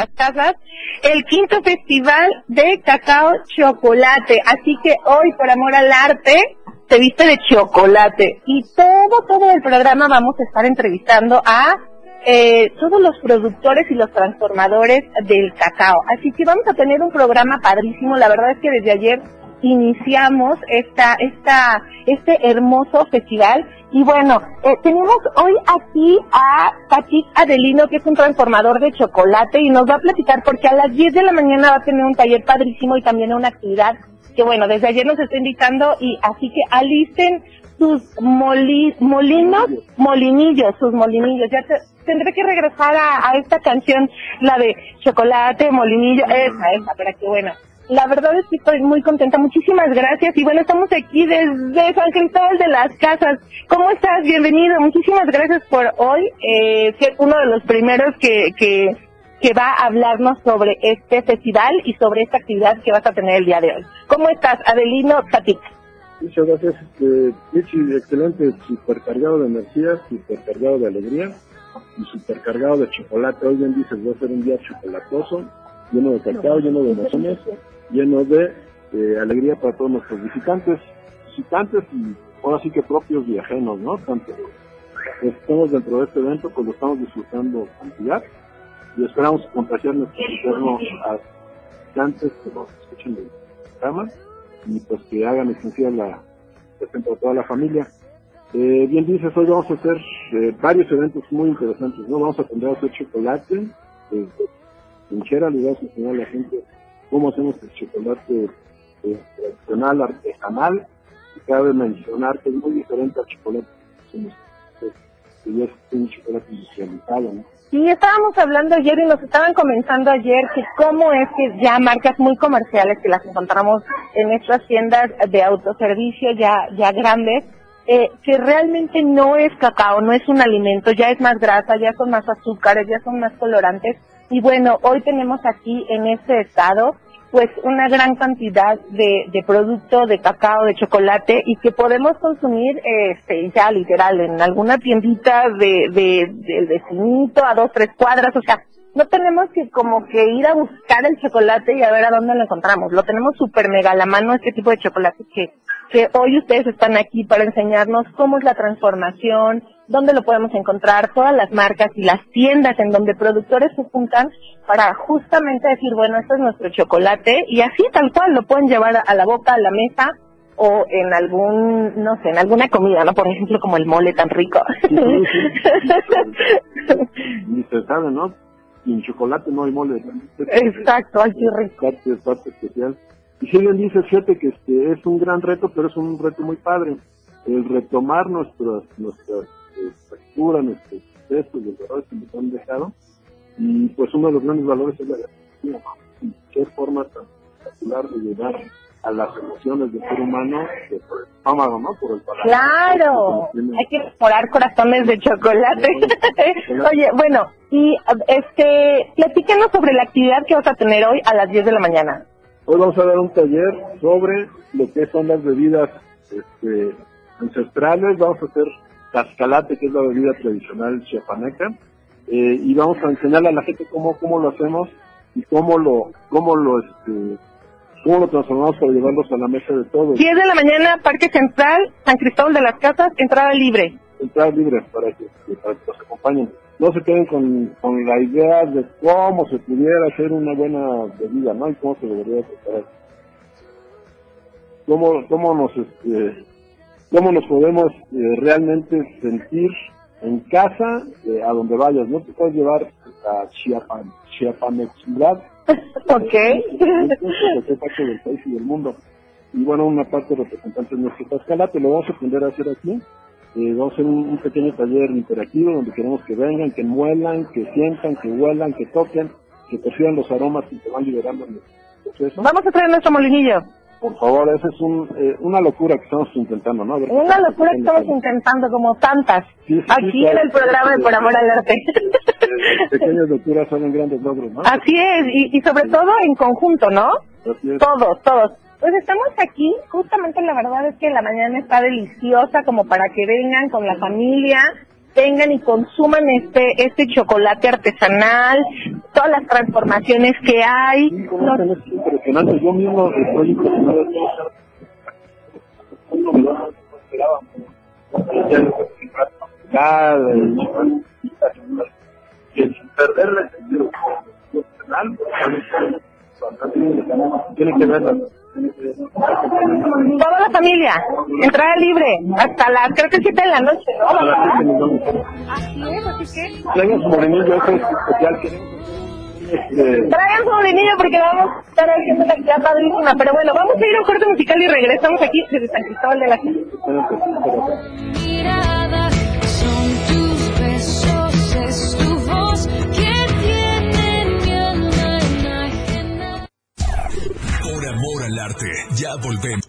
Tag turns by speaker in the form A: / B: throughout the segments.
A: las casas el quinto festival de cacao chocolate. Así que hoy, por amor al arte, se viste de chocolate. Y todo, todo el programa vamos a estar entrevistando a eh, todos los productores y los transformadores del cacao. Así que vamos a tener un programa padrísimo. La verdad es que desde ayer iniciamos esta, esta, este hermoso festival. Y bueno, eh, tenemos hoy aquí a Patrick Adelino, que es un transformador de chocolate, y nos va a platicar porque a las 10 de la mañana va a tener un taller padrísimo y también una actividad que bueno, desde ayer nos está invitando y así que alisten sus moli, molinos, molinillos, sus molinillos. Ya tendré que regresar a, a, esta canción, la de chocolate, molinillo, esa, esa, para que bueno, la verdad es que estoy muy contenta. Muchísimas gracias. Y bueno, estamos aquí desde San Cristóbal de las Casas. ¿Cómo estás? Bienvenido. Muchísimas gracias por hoy eh, ser uno de los primeros que, que, va a hablarnos sobre este festival y sobre esta actividad que vas a tener el día de hoy. ¿Cómo estás, Adelino Tatic?
B: Muchas gracias, este, excelente, supercargado de energía, supercargado de alegría y supercargado de chocolate. Hoy bien dices, va a ser un día chocolatoso, lleno de cacao, lleno de emociones lleno de eh, alegría para todos nuestros visitantes, visitantes y ahora sí que propios y ajenos, ¿no? Tanto estamos dentro de este evento, pues lo estamos disfrutando cantidad y esperamos contagiar nuestro interno a visitantes que nos escuchen del programa y pues que hagan esencial la presente a toda la familia. Eh, bien dices, hoy vamos a hacer eh, varios eventos muy interesantes, ¿no? Vamos a aprender a hacer chocolate, eh, trinchera, le vamos a enseñar a la gente cómo hacemos el chocolate eh, tradicional, artesanal, y cabe mencionar que es muy diferente al chocolate que ya es un chocolate industrializado, ¿no?
A: Sí, estábamos hablando ayer y nos estaban comentando ayer que cómo es que ya marcas muy comerciales que las encontramos en estas tiendas de autoservicio ya, ya grandes, eh, que realmente no es cacao, no es un alimento, ya es más grasa, ya son más azúcares, ya son más colorantes y bueno, hoy tenemos aquí en este estado pues una gran cantidad de, de producto de cacao, de chocolate y que podemos consumir este ya literal en alguna tiendita de, de, del vecinito a dos, tres cuadras, o sea, no tenemos que como que ir a buscar el chocolate y a ver a dónde lo encontramos. Lo tenemos súper mega a la mano este tipo de chocolate que, que hoy ustedes están aquí para enseñarnos cómo es la transformación, dónde lo podemos encontrar, todas las marcas y las tiendas en donde productores se juntan para justamente decir, bueno, este es nuestro chocolate y así tal cual lo pueden llevar a la boca, a la mesa o en algún, no sé, en alguna comida, ¿no? Por ejemplo, como el mole tan rico.
B: y se sabe, ¿no? Sin chocolate no hay mole.
A: Exacto, qué rico.
B: Es parte especial. Y si bien dice, fíjate que este es un gran reto, pero es un reto muy padre. El retomar nuestras, nuestras factura, nuestros textos, los valores que nos han dejado. Y pues uno de los grandes valores es la gastronomía. Y qué forma tan espectacular de llegar a las emociones del ser humano por el estómago, ¿no? Por el paladar.
A: Claro, hay que explorar corazones de chocolate. Oye, bueno, y este, platícanos sobre la actividad que vas a tener hoy a las 10 de la mañana.
B: Hoy vamos a dar un taller sobre lo que son las bebidas este, ancestrales. Vamos a hacer cascalate, que es la bebida tradicional chiapaneca, eh, y vamos a enseñarle a la gente cómo, cómo lo hacemos y cómo lo, cómo lo, este, cómo lo transformamos para llevarlos a la mesa de todos.
A: 10 de la mañana, Parque Central, San Cristóbal de las Casas, entrada libre.
B: Entrada libre para que, para que nos acompañen. No se queden con, con la idea de cómo se pudiera hacer una buena bebida, ¿no? Y cómo se debería preparar. Cómo, cómo nos, este, cómo nos podemos eh, realmente sentir en casa, eh, a donde vayas, ¿no? Te puedes llevar a Chiapan, Chiapanexidad.
A: ok.
B: De parte del país y del mundo. y bueno, una parte representante de nuestro Pascalate, lo vamos a aprender a hacer aquí. Eh, vamos a hacer un, un pequeño taller interactivo donde queremos que vengan, que muelan, que sientan, que huelan, que toquen, que perciban los aromas y que van liberando en el proceso.
A: Vamos a traer nuestro molinillo.
B: Por favor, esa es un, eh, una locura que estamos intentando, ¿no? Ver
A: Una locura que estamos intentando como tantas.
B: Sí, sí, sí,
A: Aquí en el programa de Por Amor al Arte.
B: Pequeñas locuras son grandes logros, ¿no?
A: Así es, y, y sobre todo en conjunto, ¿no? Todos, todos. Pues estamos aquí, justamente la verdad es que la mañana está deliciosa como para que vengan con la familia, vengan y consuman este este chocolate artesanal, todas las transformaciones que hay.
B: Profesional, tiene que verla.
A: Toda la familia, entrada libre, hasta las, creo que 7 de la noche, ¿no? Así es, así que
B: Traigan su morenillo, ese es especial. Este,
A: traigan su molinillo porque vamos a estar haciendo una actividad padrísima. Pero bueno, vamos a ir a un corte musical y regresamos aquí desde San Cristóbal de la Sierra.
C: Amor al arte. Ya volvemos.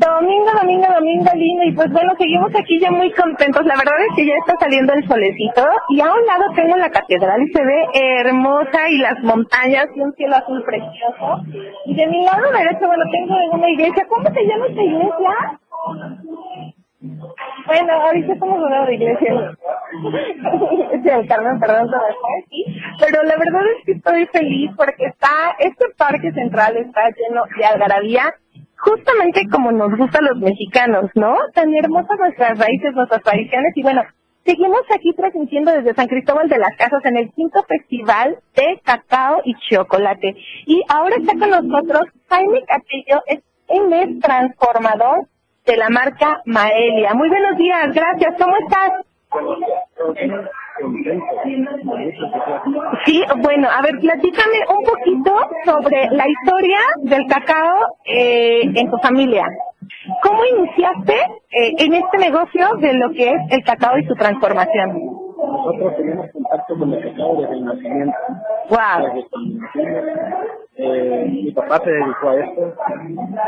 A: Domingo, domingo, domingo lindo y pues bueno, seguimos aquí ya muy contentos. La verdad es que ya está saliendo el solecito y a un lado tengo la catedral y se ve hermosa y las montañas y un cielo azul precioso. Y de mi lado derecho, bueno, tengo una iglesia. ¿Cómo se llama esta iglesia? Bueno, ahorita estamos hablando de iglesia. Sí, Carmen, perdón, aquí. Pero la verdad es que estoy feliz porque está, este parque central está lleno de algarabía, justamente como nos gusta a los mexicanos, ¿no? Tan hermosas nuestras raíces, nuestras tradiciones y bueno, seguimos aquí transmitiendo desde San Cristóbal de las Casas en el quinto festival de cacao y chocolate. Y ahora está con nosotros Jaime Castillo, es él es transformador de la marca Maelia. Muy buenos días, gracias, ¿cómo estás? Sí, bueno, a ver, platícame un poquito sobre la historia del cacao eh, en tu familia. ¿Cómo iniciaste eh, en este negocio de lo que es el cacao y su transformación?
B: Nosotros tenemos contacto con el cacao desde el nacimiento.
A: Wow.
B: Desde eh, mi papá se dedicó a esto.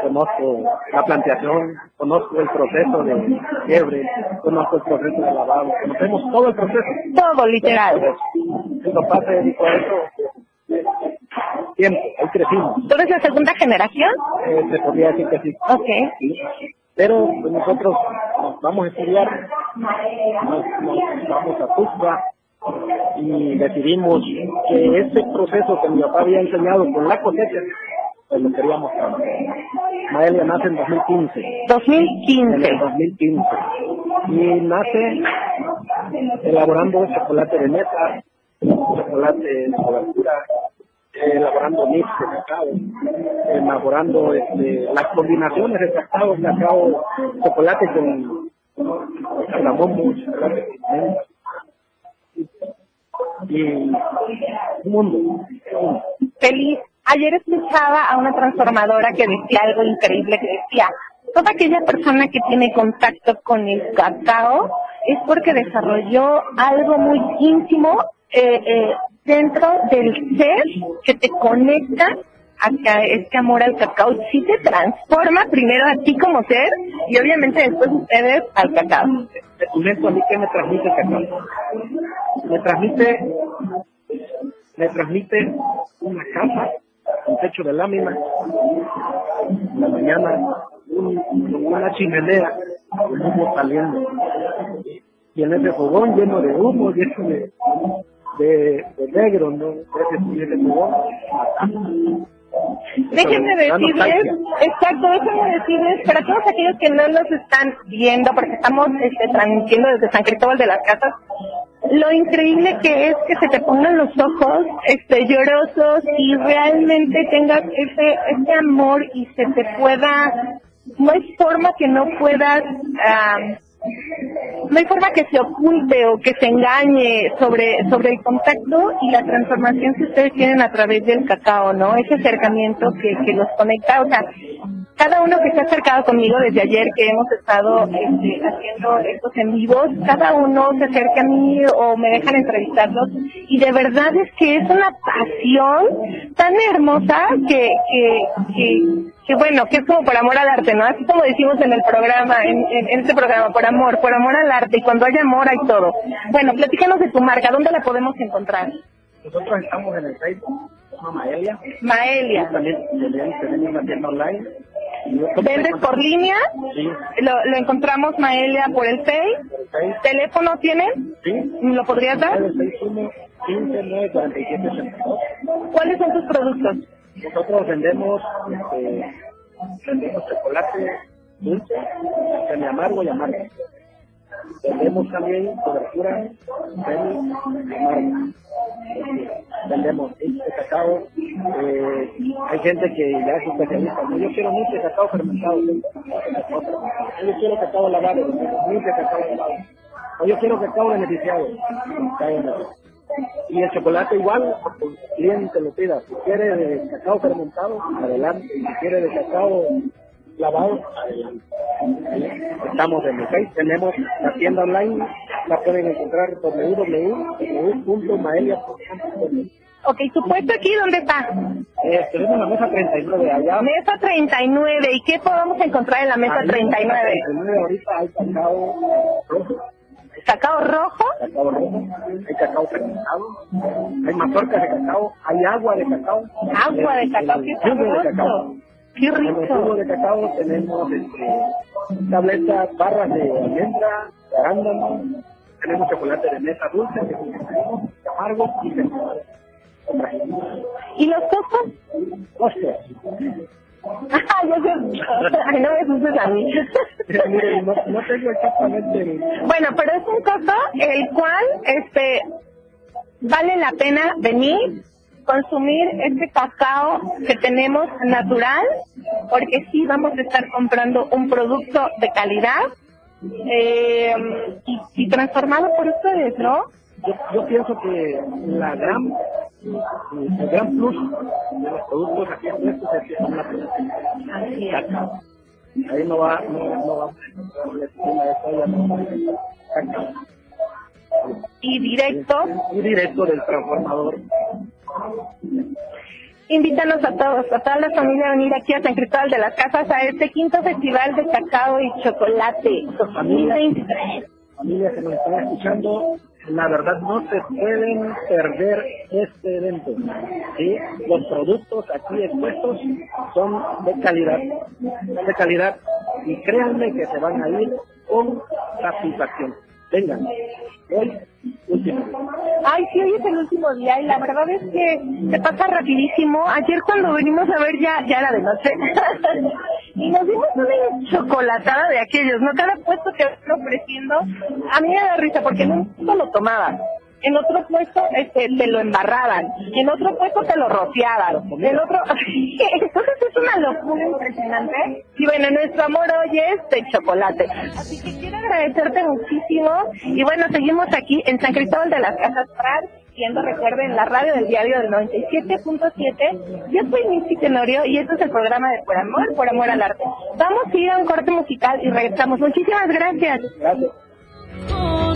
B: Conozco la plantación, conozco el proceso de quiebre, conozco el proceso de lavado, conocemos todo el proceso.
A: Todo, literal.
B: Mi papá se dedicó a eh, tiempo, ahí crecimos.
A: ¿Tú eres la segunda generación?
B: Eh, se podría decir que sí.
A: Ok.
B: Sí. Pero pues, nosotros nos vamos a estudiar, nos, nos vamos a Tuxtla y decidimos que ese proceso que mi papá había enseñado con la cosecha, pues lo queríamos cambiar. Maelia nace en 2015, en el
A: 2015.
B: 2015, y nace elaborando chocolate de mesa, chocolate de cobertura, elaborando mix de cacao, elaborando este, las combinaciones de cacao, cacao, chocolate con chocolate con. Y un mundo.
A: Feliz. Ayer escuchaba a una transformadora que decía algo increíble, que decía, toda aquella persona que tiene contacto con el cacao es porque desarrolló algo muy íntimo eh, eh, dentro del ser que te conecta hacia este amor al cacao. Sí te transforma primero a ti como ser y obviamente después ustedes al cacao.
B: Comento a mí que me transmite el cacao. Me transmite, me transmite una casa, un techo de lámina, la mañana un- una chimenea, con humo saliendo. Y en ese fogón lleno de humo, lleno de, de, de negro, ¿no?
A: Déjenme decirles, exacto, déjenme decirles, para todos aquellos que no nos están viendo, porque estamos este, transmitiendo desde San Cristóbal de las Casas, lo increíble que es que se te pongan los ojos este, llorosos y realmente tengas ese, ese amor y se te pueda, no hay forma que no puedas am, no hay forma que se oculte o que se engañe sobre, sobre el contacto y la transformación que ustedes tienen a través del cacao, ¿no? Ese acercamiento que, que los conecta, o sea, cada uno que ha acercado conmigo desde ayer que hemos estado este, haciendo estos en vivos, cada uno se acerca a mí o me dejan entrevistarlos y de verdad es que es una pasión tan hermosa que, que, que, que bueno, que es como por amor al arte, ¿no? Así como decimos en el programa, en, este programa, por amor, por amor al arte y cuando hay amor hay todo. Bueno, platícanos de tu marca, ¿dónde la podemos encontrar?
D: Nosotros estamos en el Facebook, llama Maelia. También tenemos tienda online. Nosotros
A: ¿Vendes por línea?
D: Sí,
A: Lo, lo encontramos Maélia por el. Face, ¿Teléfono tienen?
D: sí.
A: ¿Lo podrías dar?
D: 961 15 947 82.
A: ¿Cuáles son tus productos?
D: Nosotros vendemos, este, vendemos chocolate dulce, semi amargo y amargo. Vendemos también cobertura semi amarga. Vendemos este cacao. Eh, hay gente que ya es especialista. Yo quiero mucho cacao fermentado. Yo quiero cacao lavado. Mucho cacao lavado. O yo quiero cacao beneficiado. Y el chocolate igual, el cliente lo pida. Si quiere de cacao fermentado, adelante. Si quiere de cacao lavado, adelante. Estamos en el Face, tenemos la tienda online, la pueden encontrar www.maelia.com.
A: Ok, ¿tu puesto aquí dónde está?
D: Eh, tenemos la mesa 39 allá.
A: Mesa 39. ¿Y qué podemos encontrar en la mesa
D: Ahí,
A: 39?
D: 39 ahorita hay cacao rojo,
A: ¿Cacao rojo?
D: cacao rojo, hay cacao fermentado, hay mazorcas de cacao, hay agua de cacao.
A: Agua de cacao, qué sabroso. Qué
D: En el jugo
A: rico.
D: de cacao tenemos este, tabletas, barras de almendra, de arándano, tenemos chocolate de mesa dulce, que es amargo y fermentado.
A: ¿Y los costos?
D: Ostras.
A: Ah, yo sé. Ay, no me asustes a mí.
D: No, no tengo exactamente.
A: Bueno, pero es un costo el cual, este, vale la pena venir, consumir este cacao que tenemos natural, porque sí vamos a estar comprando un producto de calidad eh, y, y transformado por ustedes, ¿no?
D: Yo, yo pienso que la gran, el gran plus de los productos aquí expuestos es que son naturales. Ahí no va, no, no va esquina de.
A: Y directo,
D: Y directo del transformador.
A: Invítanos a todos, a toda la familia a venir aquí a San Cristóbal de las Casas a este quinto festival de cacao y chocolate 2023.
D: Familias que nos están escuchando, la verdad no se pueden perder este evento. ¿sí? Los productos aquí expuestos son de calidad, de calidad y créanme que se van a ir con satisfacción. Último.
A: Ay, sí, hoy es el último día y la verdad es que se pasa rapidísimo. Ayer cuando venimos a ver ya, ya era de noche. y nos dimos una chocolatada de aquellos, ¿no? Cada puesto que van ofreciendo, a mí me da risa porque puesto lo tomaban. En otro puesto este, te lo embarraban, en otro puesto te lo rociaban, en otro... Entonces es una locura impresionante. Y bueno, nuestro amor hoy es de chocolate. Así que quiero agradecerte muchísimo. Y bueno, seguimos aquí en San Cristóbal de las Casas Prat, siendo, recuerden, la radio del diario del 97.7. Yo soy Missy Tenorio y este es el programa de Por Amor, Por Amor al Arte. Vamos a ir a un corte musical y regresamos. Muchísimas gracias.
D: Gracias.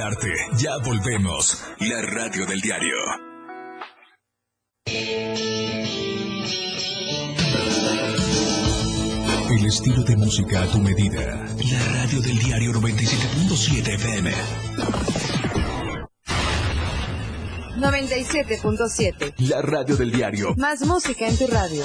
C: Al arte, ya volvemos. La radio del diario. El estilo de música a tu medida. La radio del diario 97.7 FM.
E: 97.7.
C: La radio del diario.
E: Más música en tu radio.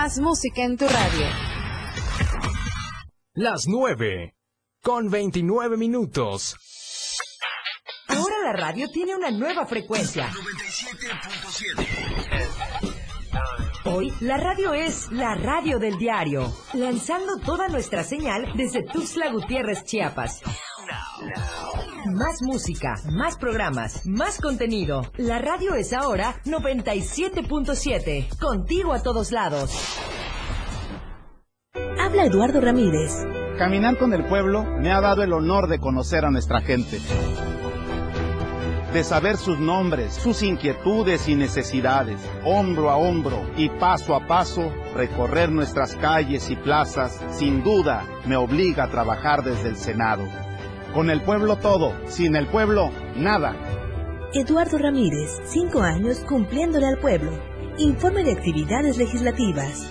E: Más música en tu radio.
F: Las 9. Con 29 minutos.
G: Ahora la radio tiene una nueva frecuencia. Hoy la radio es la radio del diario, lanzando toda nuestra señal desde Tuxtla Gutiérrez, Chiapas. Más música, más programas, más contenido. La radio es ahora 97.7, contigo a todos lados.
H: Habla Eduardo Ramírez.
I: Caminar con el pueblo me ha dado el honor de conocer a nuestra gente, de saber sus nombres, sus inquietudes y necesidades, hombro a hombro y paso a paso, recorrer nuestras calles y plazas, sin duda me obliga a trabajar desde el Senado. Con el pueblo todo, sin el pueblo nada.
H: Eduardo Ramírez, cinco años cumpliéndole al pueblo. Informe de actividades legislativas.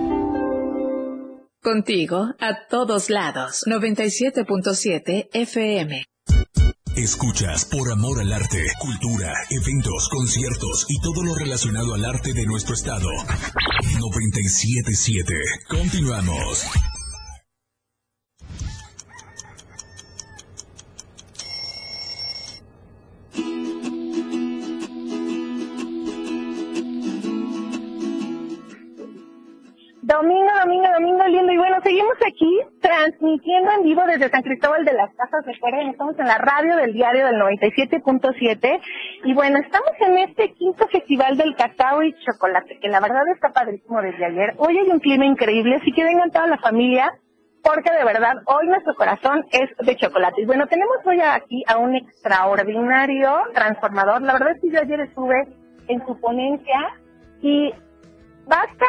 E: Contigo a todos lados. 97.7 FM.
C: Escuchas por amor al arte, cultura, eventos, conciertos y todo lo relacionado al arte de nuestro estado. 977. Continuamos.
A: Domingo, domingo, lindo. Y bueno, seguimos aquí transmitiendo en vivo desde San Cristóbal de las Casas. Recuerden, estamos en la radio del diario del 97.7. Y bueno, estamos en este quinto festival del cacao y chocolate, que la verdad está padrísimo desde ayer. Hoy hay un clima increíble, así que vengan toda la familia, porque de verdad hoy nuestro corazón es de chocolate. Y bueno, tenemos hoy aquí a un extraordinario transformador. La verdad es que yo ayer estuve en su ponencia y basta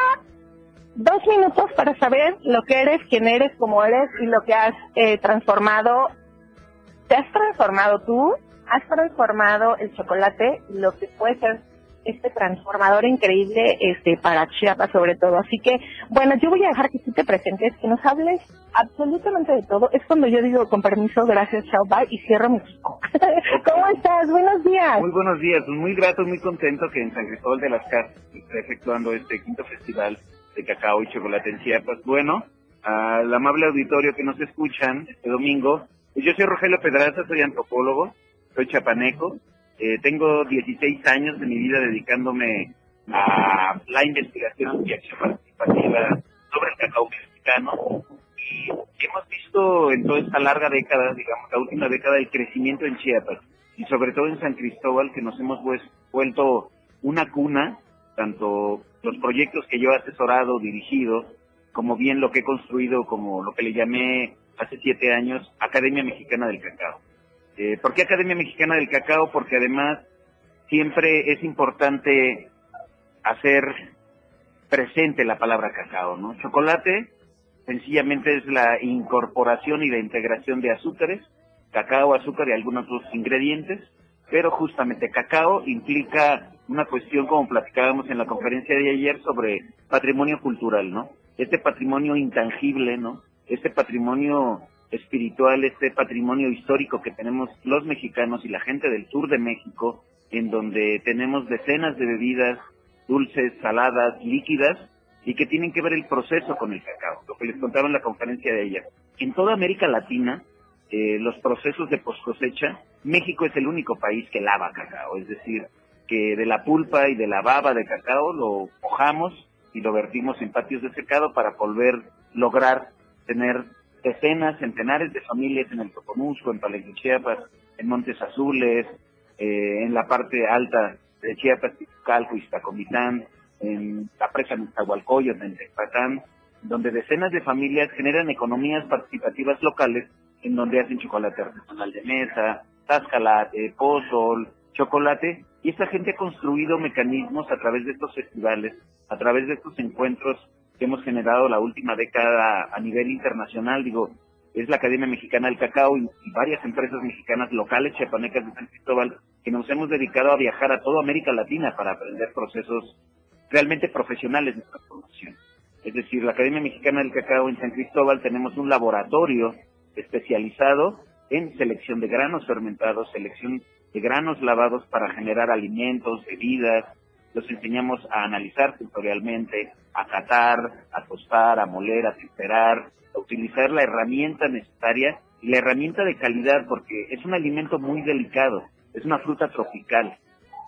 A: dos minutos para saber lo que eres, quién eres, cómo eres y lo que has eh, transformado. ¿Te has transformado tú? ¿Has transformado el chocolate? Lo que puede ser este transformador increíble este para Chiapas sobre todo. Así que, bueno, yo voy a dejar que tú te presentes, que nos hables absolutamente de todo. Es cuando yo digo, con permiso, gracias, chao, bye, y cierro mi. ¿Cómo estás? Buenos días.
J: Muy buenos días, muy grato, muy contento que en San Cristóbal de las Casas esté efectuando este quinto festival de cacao y chocolate en Chiapas. Bueno, al amable auditorio que nos escuchan este domingo, pues yo soy Rogelio Pedraza, soy antropólogo, soy chapaneco, eh, tengo 16 años de mi vida dedicándome a la investigación y acción participativa sobre el cacao mexicano y hemos visto en toda esta larga década, digamos la última década, el crecimiento en Chiapas y sobre todo en San Cristóbal que nos hemos vuelto una cuna, tanto los proyectos que yo he asesorado, dirigido, como bien lo que he construido, como lo que le llamé hace siete años, Academia Mexicana del Cacao. Eh, ¿Por qué Academia Mexicana del Cacao? Porque además siempre es importante hacer presente la palabra cacao, ¿no? Chocolate sencillamente es la incorporación y la integración de azúcares, cacao, azúcar y algunos otros ingredientes, pero justamente cacao implica una cuestión como platicábamos en la conferencia de ayer sobre patrimonio cultural, ¿no? Este patrimonio intangible, ¿no? Este patrimonio espiritual, este patrimonio histórico que tenemos los mexicanos y la gente del sur de México, en donde tenemos decenas de bebidas dulces, saladas, líquidas, y que tienen que ver el proceso con el cacao, lo que les contaba en la conferencia de ayer. En toda América Latina, eh, los procesos de post cosecha, México es el único país que lava cacao, es decir, que de la pulpa y de la baba de cacao lo mojamos y lo vertimos en patios de secado para volver lograr tener decenas, centenares de familias en el Tocomusco, en Palenque, Chiapas, en Montes Azules, eh, en la parte alta de Chiapas, Calco, Iztacomitán, en la presa Nezahualcóyotl, en Tepatán, donde decenas de familias generan economías participativas locales en donde hacen chocolate artesanal de mesa, tascalate, pozol, chocolate, y esta gente ha construido mecanismos a través de estos festivales, a través de estos encuentros que hemos generado la última década a nivel internacional, digo, es la Academia Mexicana del Cacao y, varias empresas mexicanas locales chiapanecas de San Cristóbal que nos hemos dedicado a viajar a toda América Latina para aprender procesos realmente profesionales de transformación. Es decir, la Academia Mexicana del Cacao en San Cristóbal tenemos un laboratorio especializado en selección de granos fermentados, selección de granos lavados para generar alimentos, bebidas. Los enseñamos a analizar sensorialmente, a catar, a tostar, a moler, a temperar, a utilizar la herramienta necesaria y la herramienta de calidad porque es un alimento muy delicado, es una fruta tropical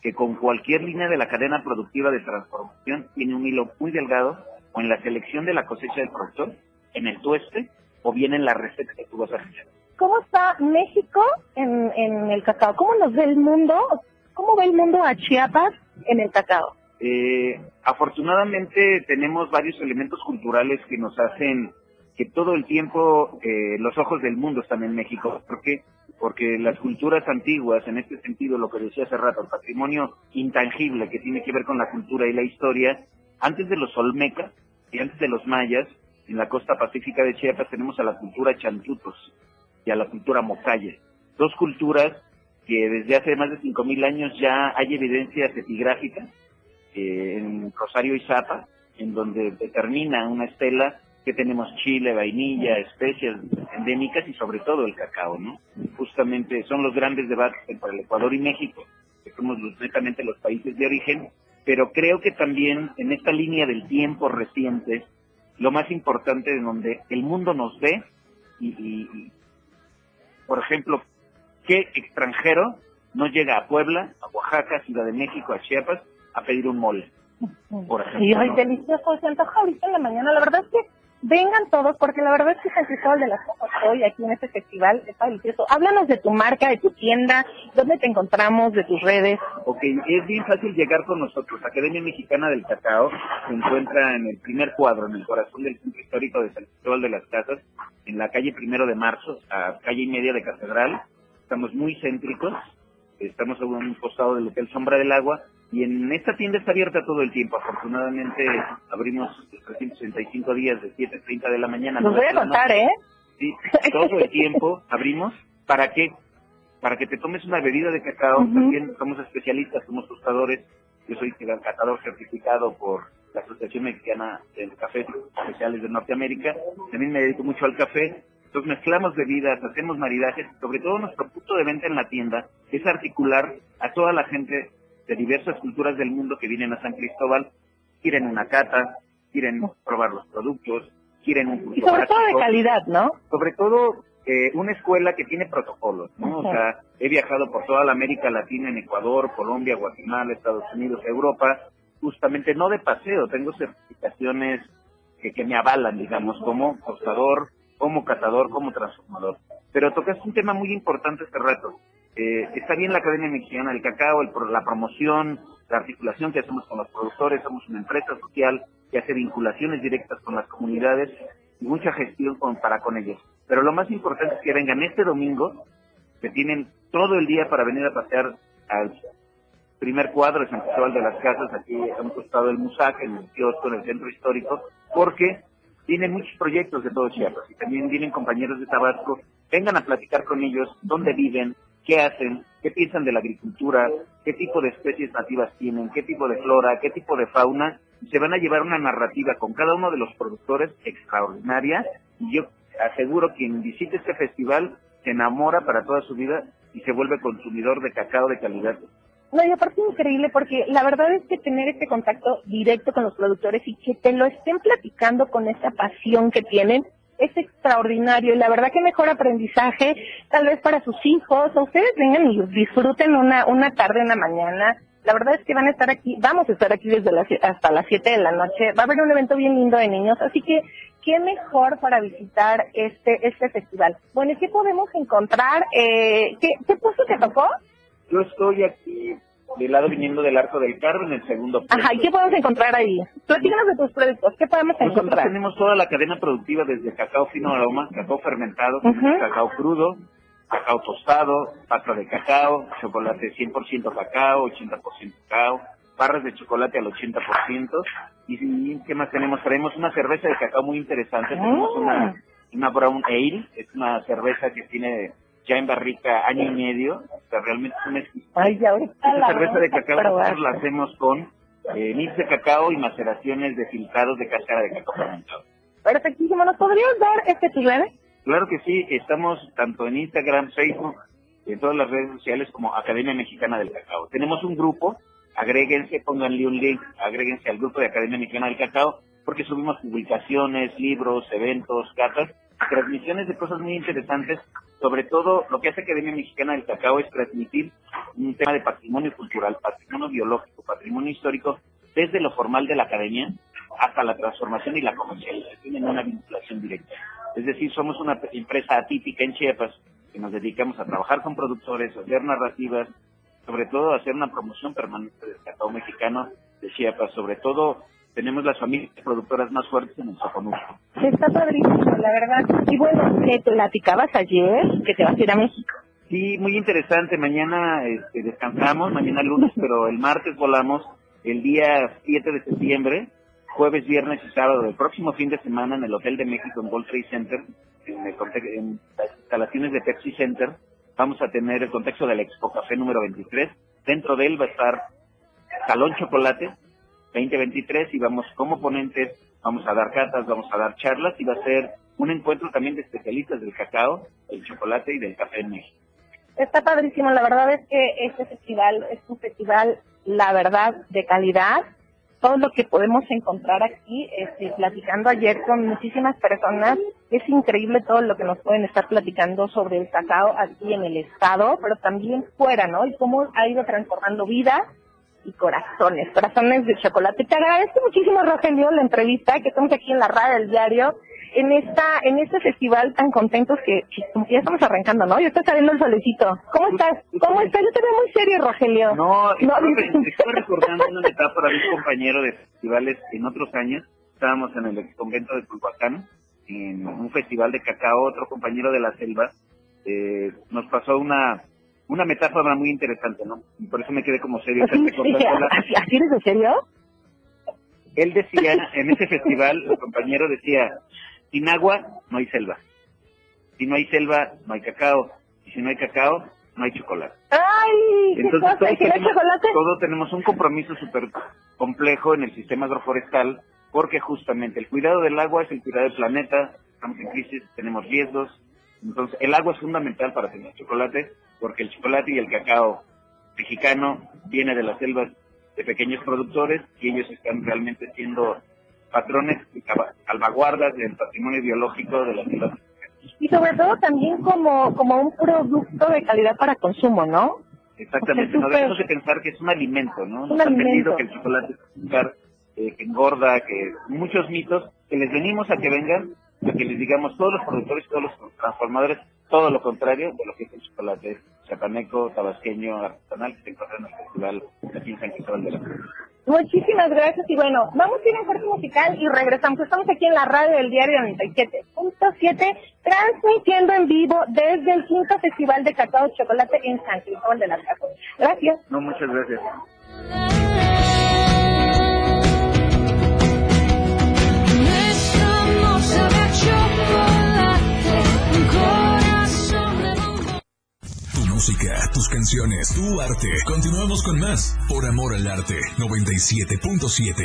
J: que con cualquier línea de la cadena productiva de transformación tiene un hilo muy delgado o en la selección de la cosecha del productor, en el tueste o bien en la receta que tú vas a hacer.
A: ¿Cómo está México en, en el cacao? ¿Cómo nos ve el mundo? ¿Cómo ve el mundo a Chiapas en el cacao?
J: Eh, afortunadamente tenemos varios elementos culturales que nos hacen que todo el tiempo eh, los ojos del mundo están en México. ¿Por qué? Porque las culturas antiguas, en este sentido, lo que decía hace rato, el patrimonio intangible que tiene que ver con la cultura y la historia, antes de los olmecas y antes de los mayas, en la costa pacífica de Chiapas tenemos a la cultura chantutos y a la cultura mocaya. Dos culturas que desde hace más de 5.000 años ya hay evidencias epigráficas eh, en Rosario y Zapa, en donde determina una estela que tenemos chile, vainilla, especias endémicas y sobre todo el cacao, ¿no? Justamente son los grandes debates entre el Ecuador y México, que somos netamente los países de origen, pero creo que también en esta línea del tiempo reciente, lo más importante de donde el mundo nos ve y- y, por ejemplo, ¿qué extranjero no llega a Puebla, a Oaxaca, Ciudad de México, a Chiapas a pedir un mole? Por ejemplo,
A: Y ay,
J: ¿no?
A: delicioso, se antoja ahorita en la mañana. La verdad es que vengan todos, porque la verdad es que San Cristóbal de las Casas hoy aquí en este festival está delicioso. Háblanos de tu marca, de tu tienda, dónde te encontramos, de tus redes.
J: Ok, es bien fácil llegar con nosotros. Academia Mexicana del Cacao se encuentra en el primer cuadro, en el corazón del centro histórico de San Cristóbal de las Casas, en la calle Primero de Marzo, a calle y media de Catedral. Estamos muy céntricos, estamos a un costado del Hotel Sombra del Agua, y en esta tienda está abierta todo el tiempo. Afortunadamente abrimos 365 días de 7.30 de la mañana.
A: Los voy a contar. ¿eh?
J: Sí, todo el tiempo abrimos. ¿Para qué? Para que te tomes una bebida de cacao. También somos especialistas, somos tostadores. Yo soy catador certificado por la Asociación Mexicana de Cafés Especiales de Norteamérica. También me dedico mucho al café. Entonces mezclamos bebidas, hacemos maridajes. Sobre todo nuestro punto de venta en la tienda es articular a toda la gente de diversas culturas del mundo que vienen a San Cristóbal. Quieren una cata, quieren probar los productos, quieren un curso
A: Y sobre todo de calidad, ¿no?
J: sobre todo eh, una escuela que tiene protocolos, ¿no? O sea, he viajado por toda la América Latina, en Ecuador, Colombia, Guatemala, Estados Unidos, Europa, justamente no de paseo, tengo certificaciones que, que me avalan, digamos, como tostador, como catador, como transformador. Pero tocaste un tema muy importante este rato. Eh, está bien la Academia Mexicana del Cacao, el la promoción, la articulación que hacemos con los productores, somos una empresa social que hace vinculaciones directas con las comunidades y mucha gestión para con ellos. Pero lo más importante es que vengan este domingo, que tienen todo el día para venir a pasear al primer cuadro de San Cristóbal de las Casas, aquí a un costado del Musac, en el kiosco, en el centro histórico, porque tienen muchos proyectos de todo Chiapas y también vienen compañeros de Tabasco. Vengan a platicar con ellos dónde viven, qué hacen, qué piensan de la agricultura, qué tipo de especies nativas tienen, qué tipo de flora, qué tipo de fauna. Se van a llevar una narrativa con cada uno de los productores extraordinaria. Y yo aseguro que quien visite este festival se enamora para toda su vida y se vuelve consumidor de cacao de calidad.
A: No, y aparte increíble porque la verdad es que tener este contacto directo con los productores y que te lo estén platicando con esa pasión que tienen es extraordinario y la verdad que mejor aprendizaje tal vez para sus hijos o ustedes vengan y disfruten una una tarde, una mañana. La verdad es que van a estar aquí, vamos a estar aquí desde las hasta las 7 de la noche. Va a haber un evento bien lindo de niños, así que qué mejor para visitar este este festival. Bueno, ¿y qué podemos encontrar? Eh, ¿qué, ¿Qué puesto te tocó?
J: Yo estoy aquí del lado viniendo del Arco del Carmen, en el segundo piso.
A: Ajá, ¿y qué podemos encontrar ahí? Platícanos de tus productos, ¿qué podemos
J: Nosotros
A: encontrar?
J: tenemos toda la cadena productiva desde cacao fino aroma, cacao fermentado,
A: Ujú.
J: cacao crudo, cacao tostado, pasta de cacao, chocolate 100% cacao, 80% cacao, barras de chocolate al 80%. ¿Y, qué más tenemos? Traemos una cerveza de cacao muy interesante. Tenemos
A: Mm.
J: una, una Brown Ale, es una cerveza que tiene ya en barrica año y medio. O sea, realmente es una.
A: Ay, la
J: cerveza de cacao nosotros la hacemos con eh, de cacao y maceraciones de filtrados de cáscara de cacao fermentado.
A: Perfectísimo, ¿nos podrías dar este chulere?
J: Claro que sí, estamos tanto en Instagram, Facebook, en todas las redes sociales como Academia Mexicana del Cacao. Tenemos un grupo, agréguense, pónganle un link, agréguense al grupo de Academia Mexicana del Cacao, porque subimos publicaciones, libros, eventos, cartas, transmisiones de cosas muy interesantes. Sobre todo, lo que hace Academia Mexicana del Cacao es transmitir un tema de patrimonio cultural, patrimonio biológico, patrimonio histórico, desde lo formal de la academia hasta la transformación y la comercialización tienen una vinculación directa. Es decir, somos una empresa atípica en Chiapas que nos dedicamos a trabajar con productores, a hacer narrativas, sobre todo a hacer una promoción permanente del cacao mexicano de Chiapas. Sobre todo, tenemos las familias productoras más fuertes en el Soconuco.
A: Está padrísimo, la verdad. Y bueno, me platicabas ayer que te vas a ir a México.
J: Sí, muy interesante. Mañana este, descansamos, mañana lunes, pero el martes volamos el día 7 de septiembre, jueves, viernes y sábado del próximo fin de semana en el Hotel de México en World Trade Center, en, el en las instalaciones de Pepsi Center. Vamos a tener el contexto del Expo Café número 23. Dentro de él va a estar Salón Chocolate 2023 y vamos como ponentes, vamos a dar catas, vamos a dar charlas y va a ser un encuentro también de especialistas del cacao, del chocolate y del café en México.
A: Está padrísimo, la verdad es que este festival es un festival, la verdad, de calidad. Todo lo que podemos encontrar aquí, este, platicando ayer con muchísimas personas, es increíble todo lo que nos pueden estar platicando sobre el cacao aquí en el estado, pero también fuera, ¿no? Y cómo ha ido transformando vidas y corazones, corazones de chocolate. Te agradezco muchísimo, Rogelio, la entrevista, que estamos aquí en la radio del diario, en esta, en este festival tan contentos que, ya estamos arrancando, ¿no? Ya está saliendo el solecito. ¿Cómo estás? ¿Cómo estás? Yo te veo muy serio, Rogelio.
J: No,
A: no
J: estoy, recordando una metáfora de un compañero de festivales en otros años. Estábamos en el convento de Culhuacán, en un festival de cacao, otro compañero de la selva, eh, nos pasó una una metáfora muy interesante, ¿no? Y por eso me quedé como serio.
A: ¿Así, ¿Así, así eres de serio?
J: Él decía, en ese festival, el compañero decía, sin agua no hay selva. Si no hay selva, no hay cacao. Y si no hay cacao, no hay chocolate.
A: ¡Ay!
J: Entonces
A: ¿qué cosa?
J: todos
A: ¿Y si no hay
J: tenemos,
A: chocolate?
J: todos tenemos un compromiso súper complejo en el sistema agroforestal porque justamente el cuidado del agua es el cuidado del planeta, estamos en crisis, tenemos riesgos, entonces el agua es fundamental para tener chocolate porque el chocolate y el cacao mexicano viene de las selvas de pequeños productores y ellos están realmente siendo patrones y salvaguardas del patrimonio biológico de las selvas.
A: Y sobre todo también como, como un producto de calidad para consumo, ¿no?
J: Exactamente, no debemos de pensar que es un alimento, ¿no?
A: Un
J: Nos han
A: alimento.
J: vendido que el chocolate es azúcar, eh, que engorda, que muchos mitos, que les venimos a que vengan, a que les digamos todos los productores, todos los transformadores, todo lo contrario de lo que es el chocolate chapaneco, tabasqueño, artesanal, que se encuentra en el festival aquí en San Cristóbal de la Cruz.
A: Muchísimas gracias y bueno, vamos a ir a un corte musical y regresamos. Estamos aquí en la radio del diario 97.7, transmitiendo en vivo desde el quinto Festival de Cacao Chocolate en San Cristóbal de la Cruz. Gracias.
J: No, muchas gracias.
C: Música, tus canciones, tu arte. Continuamos con más. Por amor al arte. 97.7.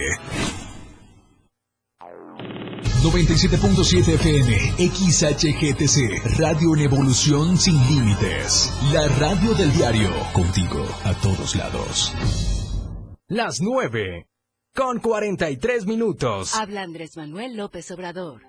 C: 97.7 FM, XHGTC, Radio en Evolución Sin Límites. La radio del diario, contigo a todos lados.
F: Las 9. Con 43 minutos.
K: Habla Andrés Manuel López Obrador.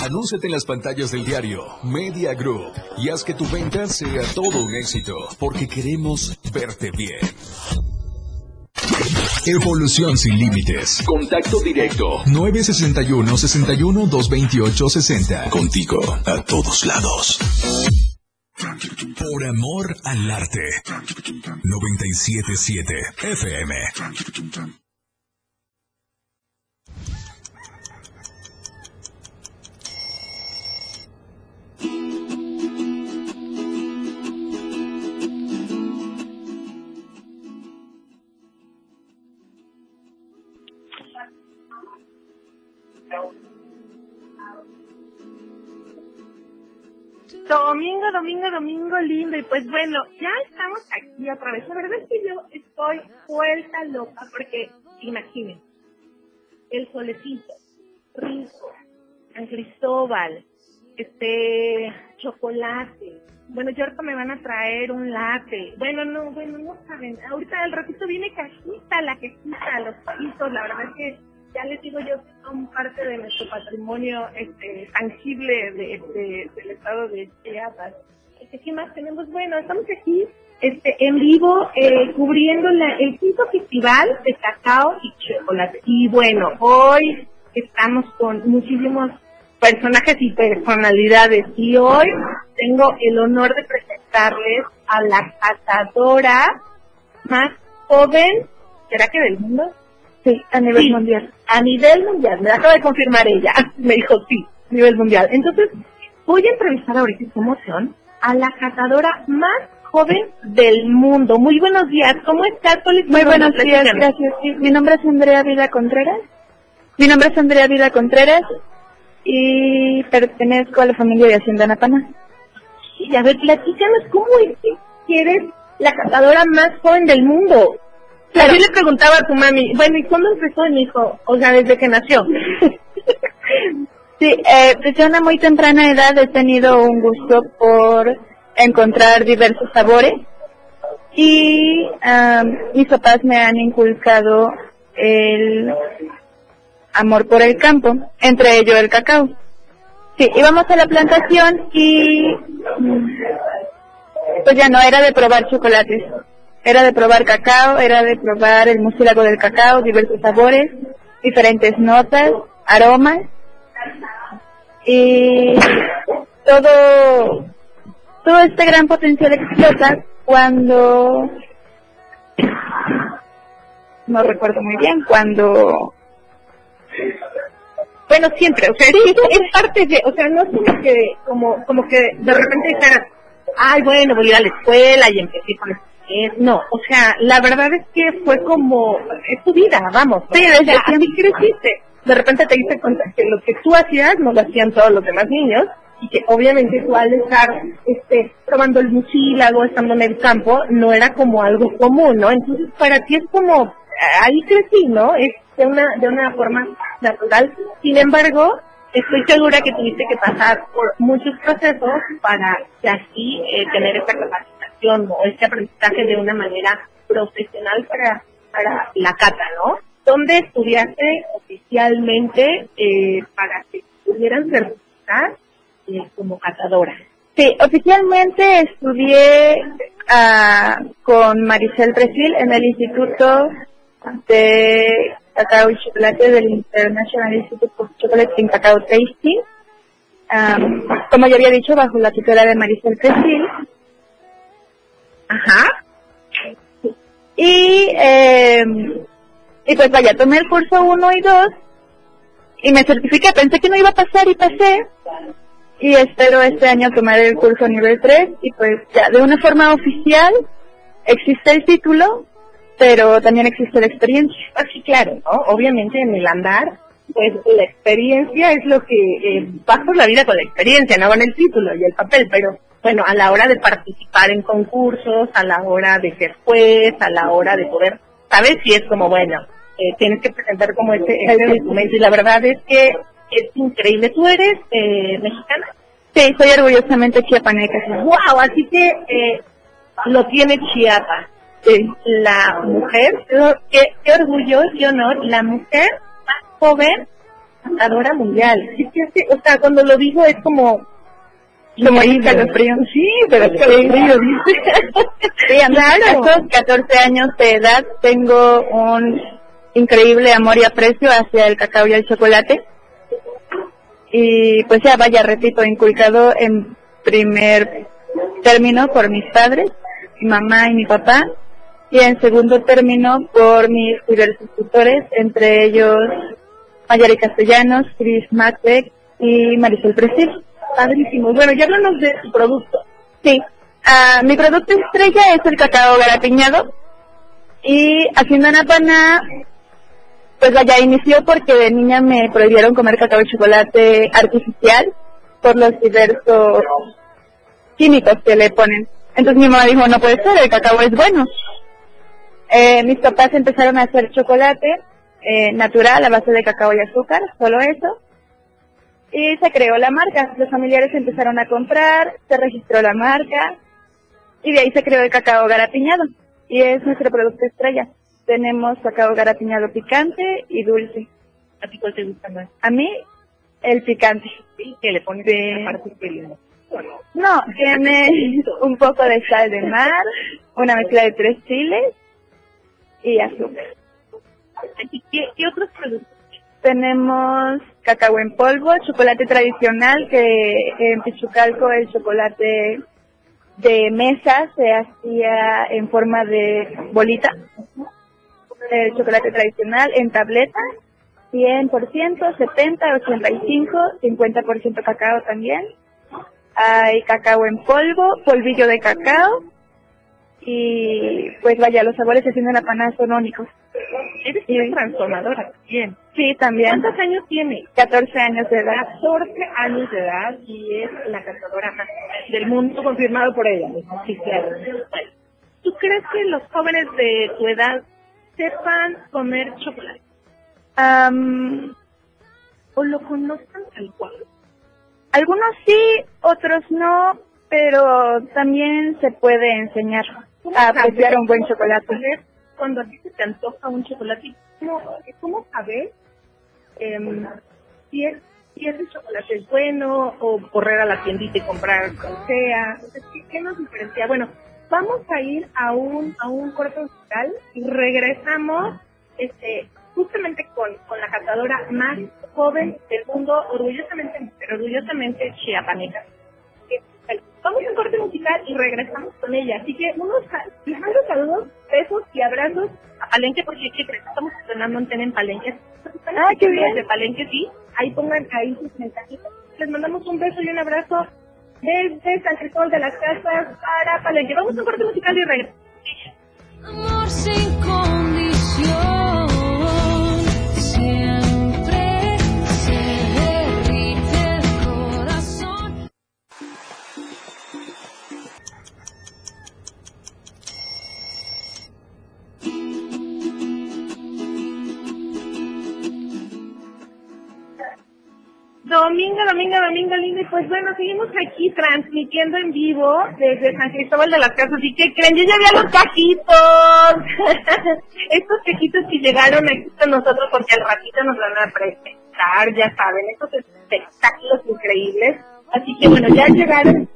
C: Anúnciate en las pantallas del diario Media Group y haz que tu venta sea todo un éxito, porque queremos verte bien. Evolución sin límites. Contacto directo. 961-61-228-60. Contigo, a todos lados. Por amor al arte. 977 FM.
A: Domingo, domingo, domingo lindo. Y pues bueno, ya estamos aquí otra vez. La verdad es que yo estoy vuelta loca porque, imaginen, el solecito, rico, San Cristóbal, este, chocolate. Bueno, yo ahorita me van a traer un latte. Bueno, no, bueno, no saben. Ahorita al ratito viene cajita, la quejita, los pisos. La verdad es que ya les digo yo que son parte de nuestro patrimonio este, tangible de, de- del estado de Chiapas. Este, ¿Qué más tenemos? Bueno, estamos aquí este, en vivo eh, cubriendo la- el quinto festival de cacao y chocolate. Y bueno, hoy estamos con muchísimos personajes y personalidades y hoy tengo el honor de presentarles a la catadora más joven, ¿será que del mundo? Sí, a nivel mundial. A nivel mundial, me acaba de confirmar ella. Me dijo sí, a nivel mundial. Entonces, voy a entrevistar ahorita, qué emoción, a la catadora más joven del mundo. Muy buenos días, ¿cómo estás? ¿Cuál es tu
L: Muy buenos días, gracias. Sí, mi nombre es Andrea Vida Contreras. Mi nombre es Andrea Vida Contreras y pertenezco a la familia de Hacienda Napana.
A: Y a ver, platícanos, ¿cómo es que eres la catadora más joven del mundo? Claro. Yo le preguntaba a tu mami, bueno, ¿y cuándo empezó? Y me dijo, o sea, desde que nació.
L: Sí, eh, desde una muy temprana edad he tenido un gusto por encontrar diversos sabores y am, mis papás me han inculcado el amor por el campo, entre ello el cacao. Sí, íbamos a la plantación y pues ya no era de probar chocolates, era de probar cacao, era de probar el mucílago del cacao, diversos sabores, diferentes notas, aromas y todo todo este gran potencial explota cuando no recuerdo muy bien cuando
A: Bueno, siempre, o sea, sí, es parte de, o sea, no es como que, como, como que de repente dijeras, ay, bueno, voy a ir a la escuela y empecé con esto. Es- No, o sea, la verdad es que fue como, es tu vida, vamos.
L: Sí,
A: o
L: desde
A: sea, así creciste. De repente te diste cuenta que lo que tú hacías no lo hacían todos los demás niños y que obviamente tú al estar este, probando el mucílago, estando en el campo, no era como algo común, ¿no? Entonces para ti es como, ahí crecí, ¿no? Es de una, de una forma natural. Sin embargo, estoy segura que tuviste que pasar por muchos procesos para que así eh, tener esta o este aprendizaje de una manera profesional para, para la cata, ¿no? ¿Dónde estudiaste oficialmente eh, para que pudieran certificar eh, como catadora?
L: Sí, oficialmente estudié ah, con Maricel Brasil en el Instituto de Cacao y Chocolate del International Institute of Chocolate and Cacao Tasting. Am, como ya había dicho, bajo la tutela de Maricel Brasil.
A: Ajá.
L: Y eh, Y pues vaya, tomé el curso 1 y 2 y me certifiqué. Pensé que no iba a pasar y pasé. Y espero este año tomar el curso nivel 3 y pues ya de una forma oficial existe el título, pero también existe la experiencia.
A: Así claro, ¿no? Obviamente en el andar, pues la experiencia es lo que eh, la vida con la experiencia, no con el título y el papel, pero bueno, a la hora de participar en concursos, a la hora de ser juez, a la hora de poder, ¿sabes? Si es como, bueno, eh, tienes que presentar como este, este documento y la verdad es que es increíble. ¿Tú eres eh, mexicana?
L: Sí, soy orgullosamente chiapaneca.
A: ¡Wow! Así que eh, lo tiene Chiapas. La mujer, qué, qué orgullo y honor, la mujer más joven cantadora mundial. Sí, sí, sí, o sea, cuando lo digo es como...
L: Como hija de frío.
A: Sí, pero es que lo frío, dice.
L: Sí, a
A: Claro.
L: mis 14 años de edad tengo un increíble amor y aprecio hacia el cacao y el chocolate. Y pues ya vaya, repito, inculcado en primer término por mis padres, mi mamá y mi papá, y en segundo término por mis diversos tutores, entre ellos Mayari Castellanos, Chris Macbeck y Marisol Presil.
A: Padrísimo. Bueno, ya háblanos de tu producto.
L: Sí, ah, mi producto estrella es el cacao garapiñado y haciendo una pana, pues vaya, inició porque de niña me prohibieron comer cacao y chocolate artificial por los diversos químicos que le ponen. Entonces mi mamá dijo, no puede ser, el cacao es bueno. Eh, mis papás empezaron a hacer chocolate eh, natural a base de cacao y azúcar, solo eso. Y se creó la marca. Los familiares empezaron a comprar, se registró la marca y de ahí se creó el cacao garapiñado. Y es nuestro producto estrella. Tenemos cacao garapiñado picante y dulce.
A: ¿A ti cuál te gusta más?
L: A mí, el picante.
A: Sí, que le pones
L: Sí. No, tiene un poco de sal de mar, una mezcla de tres chiles y azúcar.
A: ¿Y qué, qué otros productos?
L: Tenemos cacao en polvo, chocolate tradicional, que en Pichucalco el chocolate de mesa se hacía en forma de bolita. El chocolate tradicional en tableta, 100%, 70, 85, 50% cacao también. Hay cacao en polvo, polvillo de cacao. Y pues vaya, los sabores haciendo la panada son únicos.
A: Eres una transformadora también.
L: Sí, también.
A: ¿Cuántos años tiene?
L: 14 años de edad.
A: 14 años de edad y es la cantadora más del mundo confirmado por ella. Sí, claro. ¿Tú crees que los jóvenes de tu edad sepan comer chocolate
L: Am,
A: o lo conozcan tal cual?
L: algunos sí, otros no, pero también se puede enseñar a apreciar un buen chocolate.
A: Cuando a ti se te antoja un chocolate, ¿cómo, cómo saber em, si, es, si ese chocolate es bueno o correr a la tiendita y comprar? O sea, ¿qué, nos diferencia? Bueno, vamos a ir a un, a un corte musical y regresamos este, justamente con, con la catadora más joven del mundo, orgullosamente, mujer, orgullosamente chiapaneca. Vamos a un corte musical y regresamos con ella. Así que unos mando saludos, besos y abrazos a Palenque porque ¿qué crees? estamos estrenando antena en Palenque.
L: Ah, qué bien.
A: De Palenque, sí. Ahí pongan ahí sus mensajitos. Les mandamos un beso y un abrazo desde San Cristóbal de las Casas para Palenque. Vamos a un corte musical y regresamos.
M: Amor sin
A: Domingo, domingo, domingo lindo. Y pues bueno, seguimos aquí transmitiendo en vivo desde San Cristóbal de las Casas. ¿Y qué creen? Yo ya vi a los cajitos. Estos cajitos que llegaron aquí con nosotros porque al ratito nos van a presentar, ya saben, estos espectáculos increíbles. Así que bueno, ya llegaron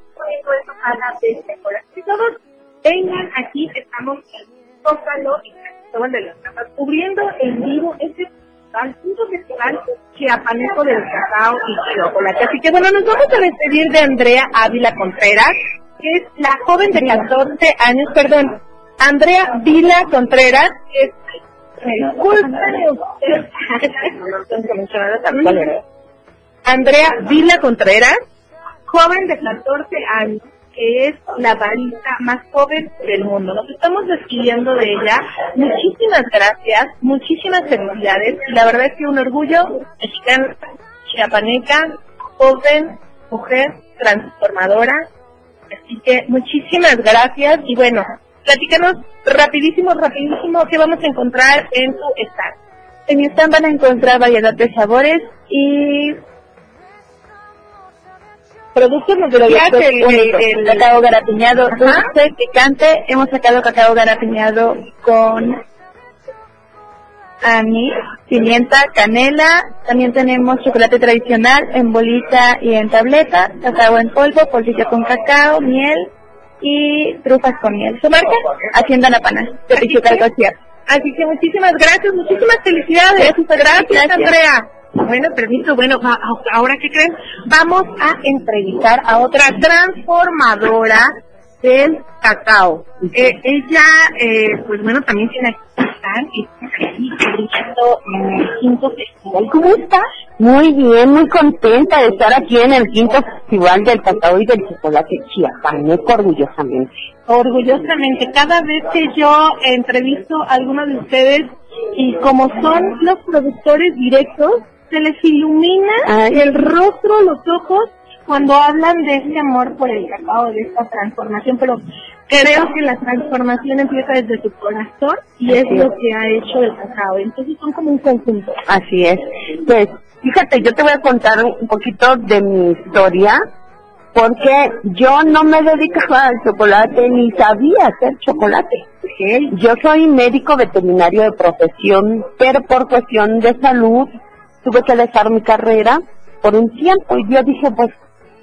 A: a la decoración. Y todos vengan aquí, estamos en Zócalo San Cristóbal de las Casas, cubriendo en vivo este festival, un festival chiapaneco del cacao y chocolate. Así que bueno, nos vamos a despedir de Andrea Ávila Contreras, que es la joven de 14 años, perdón, Andrea Vila Contreras, que es. Andrea Vila Contreras, joven de 14 años, que es la barista más joven del mundo. Nos estamos despidiendo de ella. Muchísimas gracias, muchísimas felicidades. La verdad es que un orgullo mexicana, chiapaneca, joven, mujer, transformadora. Así que muchísimas gracias y bueno, platícanos rapidísimo, rapidísimo qué vamos a encontrar en tu stand.
L: En mi stand van a encontrar variedad de sabores y
A: productos
L: de lo
A: ¿Qué hace el-
L: cacao garapiñado
A: Ajá.
L: dulce, picante. Hemos sacado cacao garapiñado con anís, pimienta, canela. También tenemos chocolate tradicional en bolita y en tableta, cacao en polvo, polvillo con cacao, miel y trufas con miel. ¿Su marca? Hacienda La Pana, de Pichucalco.
A: Así que muchísimas gracias, muchísimas felicidades. Gracias, Andrea. Bueno, permiso, bueno, ahora qué creen, vamos a entrevistar a otra transformadora del cacao. Eh, ella, eh, pues bueno, también tiene aquí están y está aquí brillando en el quinto festival. ¿Cómo estás?
N: Muy bien, muy contenta de estar aquí en el quinto festival del cacao y del chocolate chiapaneco orgullosamente.
A: orgullosamente cada vez que yo entrevisto a alguno de ustedes y como son los productores directos, se les ilumina
N: Ay.
A: el rostro, los ojos cuando hablan de ese amor por el cacao, de esta transformación, pero creo que la transformación empieza desde tu corazón y es lo que ha hecho el cacao. Entonces son como un conjunto.
N: Así es. Pues, fíjate, yo te voy a contar un poquito de mi historia, porque yo no me dedicaba al chocolate ni sabía hacer chocolate. Yo soy médico veterinario de profesión, pero por cuestión de salud tuve que dejar mi carrera por un tiempo y yo dije, pues,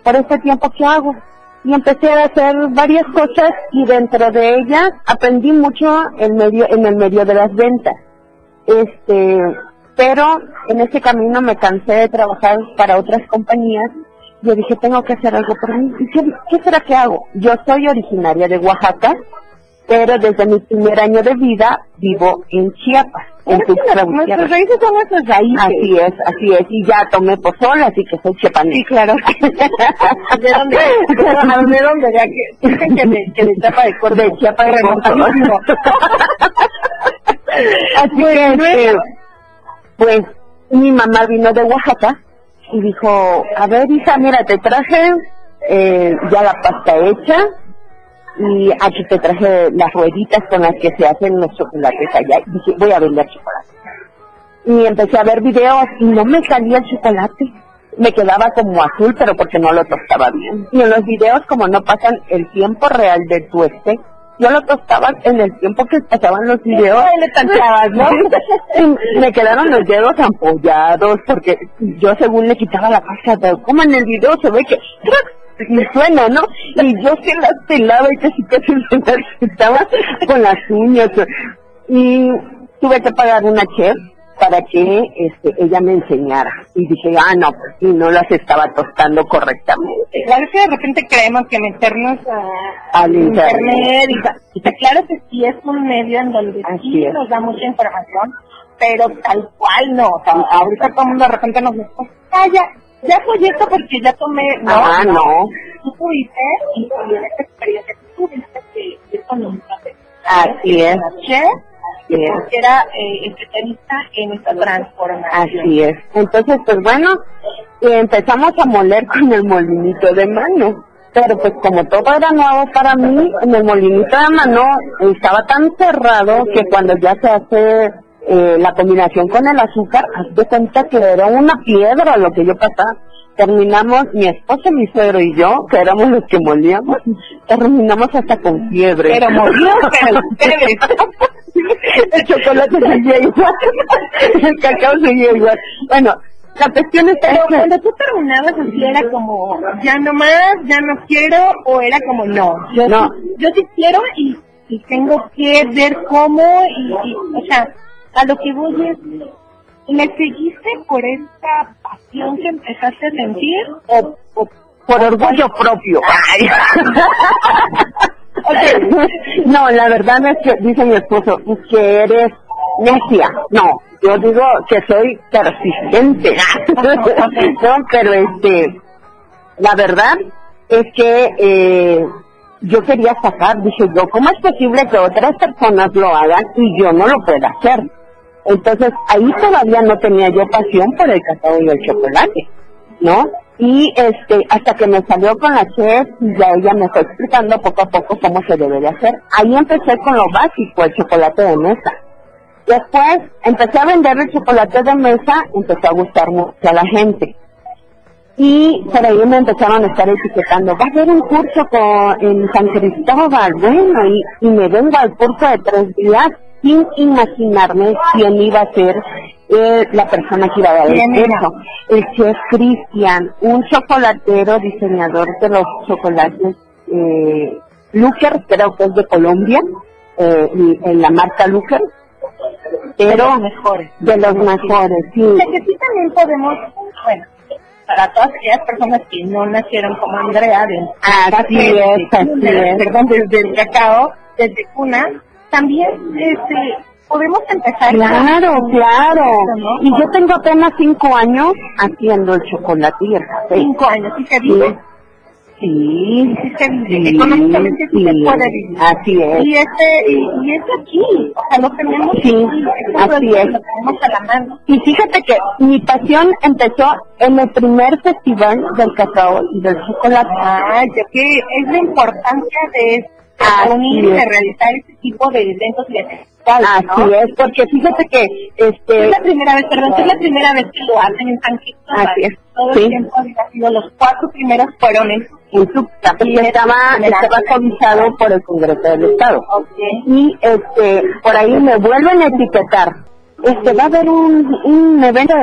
N: por este tiempo, ¿qué hago? Y empecé a hacer varias cosas y dentro de ellas aprendí mucho en medio, en el medio de las ventas este pero en ese camino me cansé de trabajar para otras compañías yo dije tengo que hacer algo por mí ¿Y qué, qué será que hago? yo soy originaria de Oaxaca pero desde mi primer año de vida vivo en Chiapas en Tuxtla
A: Nuestras raíces son nuestras raíces.
N: Así es, así es, y ya tomé pozol, así que soy chiapaneca. Sí,
A: claro. ¿De dónde? ¿De dónde? Ya que, que de, que de Chiapa de Corzo.
N: De Chiapa de Corzo.
A: Remotísimo.
N: Así que, este, pues, mi mamá vino de Oaxaca y dijo, a ver, hija, mira, te traje eh, ya la pasta hecha y aquí te traje las rueditas con las que se hacen los chocolates allá. Y dije, voy a vender chocolate. Y empecé a ver videos y no me salía el chocolate. Me quedaba como azul, pero porque no lo tostaba bien. Y en los videos, como no pasan el tiempo real de tueste, yo lo tostaba en el tiempo que pasaban los videos.
A: Le tanteabas, ¿no?
N: Y me quedaron los dedos ampollados porque yo según le quitaba la pasta, pero como en el video se ve que y suena, ¿no? Y yo se las pelaba y casi casi se las quitaba con las uñas. Y tuve que pagar una chef para que este, ella me enseñara. Y dije, ah, no, pues sí, no las estaba tostando correctamente.
A: Claro que de repente creemos que meternos a
N: Al internet.
A: y claro que sí es un medio en donde
N: Así
A: sí
N: es.
A: nos da mucha información, pero tal cual no. O sea, ahorita todo el mundo de repente nos dice, ah, ya, fue esto porque ya tomé. No,
N: Ah, no.
A: Tú tuviste y esta experiencia que tuviste que ir con un.
N: Así es.
A: Chef,
N: Así es.
A: porque era eh, especialista en esta transformación.
N: Así es. Entonces, pues bueno, eh, empezamos a moler con el molinito de mano. Pero pues como todo era nuevo para mí, en el molinito de mano estaba tan cerrado que cuando ya se hace eh, la combinación con el azúcar, haz de cuenta que era una piedra lo que yo pasaba. Terminamos, mi esposo, mi suegro y yo, que éramos los que molíamos, terminamos hasta con fiebre.
A: Pero molió, pero ustedes.
N: el chocolate seguía igual, el cacao seguía igual. Bueno, la cuestión está
A: Pero cuando tú terminabas así era como, ya no más, ya no quiero, o era como, no, yo,
N: No.
A: Sí, yo sí quiero y, y tengo que ver cómo, y, y, o sea, a lo que voy es, ¿le seguiste por esta pasión que empezaste a sentir? O, o
N: por orgullo propio. Ay. No, la verdad es que, dice mi esposo, es que eres necia, no, yo digo que soy persistente. no, pero este, la verdad es que eh, yo quería sacar, dije yo, ¿cómo es posible que otras personas lo hagan y yo no lo pueda hacer? Entonces ahí todavía no tenía yo pasión por el cacao y el chocolate, ¿no? Y este, hasta que me salió con la chef, y ya ella me fue explicando poco a poco cómo se debe de hacer. Ahí empecé con lo básico, el chocolate de mesa. Después empecé a vender el chocolate de mesa, empezó a gustar mucho a la gente. Y por ahí me empezaron a estar etiquetando, va a haber un curso con, en San Cristóbal, bueno, y, y me vengo al curso de tres días sin imaginarme quién iba a ser eh, la persona que iba a dar el. El chef Cristian, un chocolatero, diseñador de los chocolates, eh, Luker, creo que es de Colombia, eh, y- en la marca Luker, pero
A: De los mejores.
N: de los mejores, sí.
A: O sea, que sí también podemos, bueno, para todas aquellas personas que no nacieron como Andrea, de
N: Así es, así es.
A: perdón, desde el cacao, desde cuna, también este, podemos empezar.
N: Claro,
A: con-
N: claro.
A: ¿no?
N: Y yo tengo apenas cinco años haciendo el chocolate y el café.
A: Cinco años, ¿sí se vive?
N: Sí,
A: Sí se vive.
N: sí,
A: Económicamente sí, se puede vivir.
N: así es.
A: Y este, y, y es aquí, o sea, lo tenemos
N: Sí,
A: aquí,
N: así es.
A: Lo tenemos a la mano.
N: Y fíjate que mi pasión empezó en el primer festival del cacao y del chocolate.
A: Ah, yo que es la importancia de
N: Así
A: unir y de
N: es.
A: realizar este tipo de eventos y de
N: Así
A: ¿no?
N: es, porque fíjate que este
A: Es la primera vez, perdón, es la primera vez que lo hacen en San Cristóbal.
N: Así es,
A: Todo
N: sí.
A: el tiempo había sido los cuatro primeros fueron en
N: Tuxtla, porque estaba, estaba cobijado por el Congreso del Estado. Y este, por ahí me vuelven a etiquetar. Este, va a haber un, un evento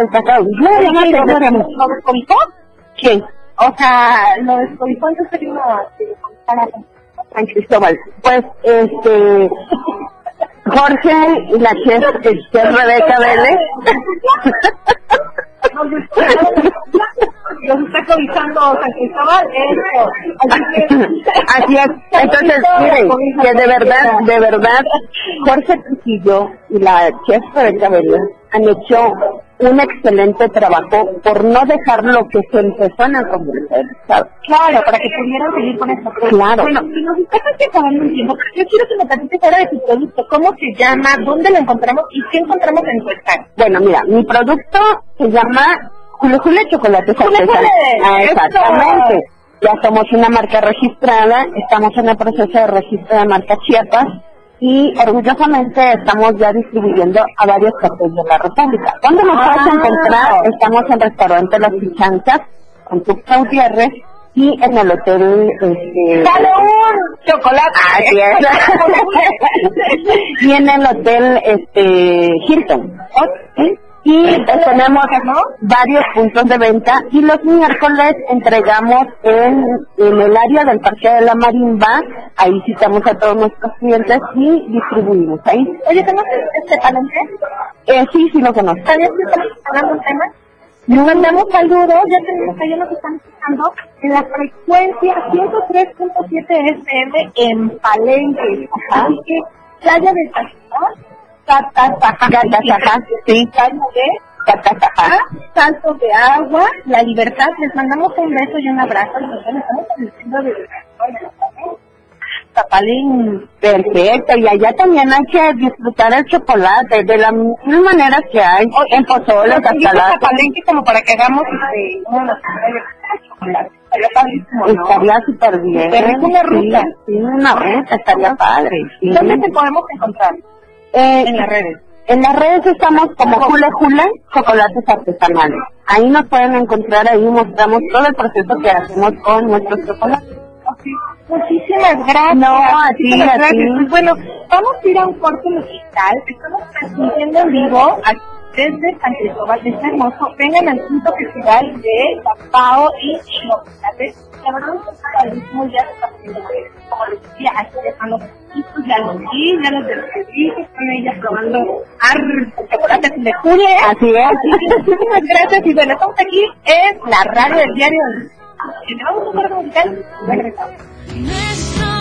N: yo, ya me
A: ¿lo
N: acuerdo de mí.
A: ¿Lo descobijó?
N: ¿Quién?
A: O sea, lo descobijó antes de irnos a a-
N: San Cristóbal. Pues, este, Jorge y la chef, este, Rebeca Vélez.
A: Los está cobijando San Cristóbal, eso. Así que-
N: Así es. Entonces, miren, que de verdad, de verdad, Jorge Trujillo y la chef Rebeca Vélez han hecho un excelente trabajo por no dejar lo que se empezó en el Estado.
A: Claro, para que pudieran seguir con esto.
N: Claro.
A: Bueno, si nos estás acabando un tiempo, yo quiero que me platiques ahora de tu producto, cómo se llama, dónde lo encontramos y qué encontramos en tu stand.
N: Bueno, mira, mi producto se llama Julio Julio Chocolate
A: Julio
N: Artesanal.
A: Julio,
N: Ah, exactamente. Ya somos una marca registrada, estamos en el proceso de registro de marca Chiapas y orgullosamente estamos ya distribuyendo a varios partes de la República. ¿Dónde nos
A: Ah.
N: puedes encontrar? Estamos en restaurante Las Pichanzas, con Tuxtla Gutiérrez y en el hotel este
A: ¡Salud! ¡Chocolate!
N: Así es. y en el hotel este Hilton. ¿sí? Y tenemos varios puntos de venta y los miércoles entregamos en, en el área del Parque de la Marimba, ahí citamos a todos nuestros clientes y distribuimos ahí.
A: Oye, ¿conoces este palenque?
N: Eh, sí, sí lo conozco.
A: ¿Sabías que estamos hablando un tema? Nos mandamos saludos, ya tenemos allá nos están escuchando en la frecuencia 103.7 FM en Palenque. Así que, playa de Taxón, Catazajá,
N: sí.
A: De
N: Catazajá.
A: Saltos de agua, la libertad. Les mandamos un beso y un abrazo. Tapalín.
N: Perfecto, y allá también hay que disfrutar el chocolate de las mil maneras que hay, en pozoles, hasta la...
A: Palenque como para que hagamos este, chocolate. Estaría
N: súper bien.
A: Pero es una ruta.
N: Sí, una ruta, estaría padre.
A: ¿Dónde te podemos encontrar?
N: Eh,
A: En las redes.
N: En las redes estamos como Jule Jule Chocolates Artesanales. Ahí nos pueden encontrar, ahí mostramos todo el proceso que hacemos con nuestros chocolates.
A: Muchísimas gracias.
N: No, a ti,
A: Muchísimas
N: a
A: gracias.
N: ti.
A: Pues bueno, vamos a ir a un corte musical. Estamos transmitiendo en vivo aquí desde San Cristóbal de este hermoso. Vengan al quinto festival de cacao y chocolate. La verdad es que ya está poniendo bueno. Como les decía, aquí dejando poquitos, ya los vi, ya los descubrí, están ellas probando ar, chocolates de Julia.
N: Así es.
A: Muchísimas gracias y bueno, estamos aquí en la radio del diario. Vamos a un corte musical. Regresamos.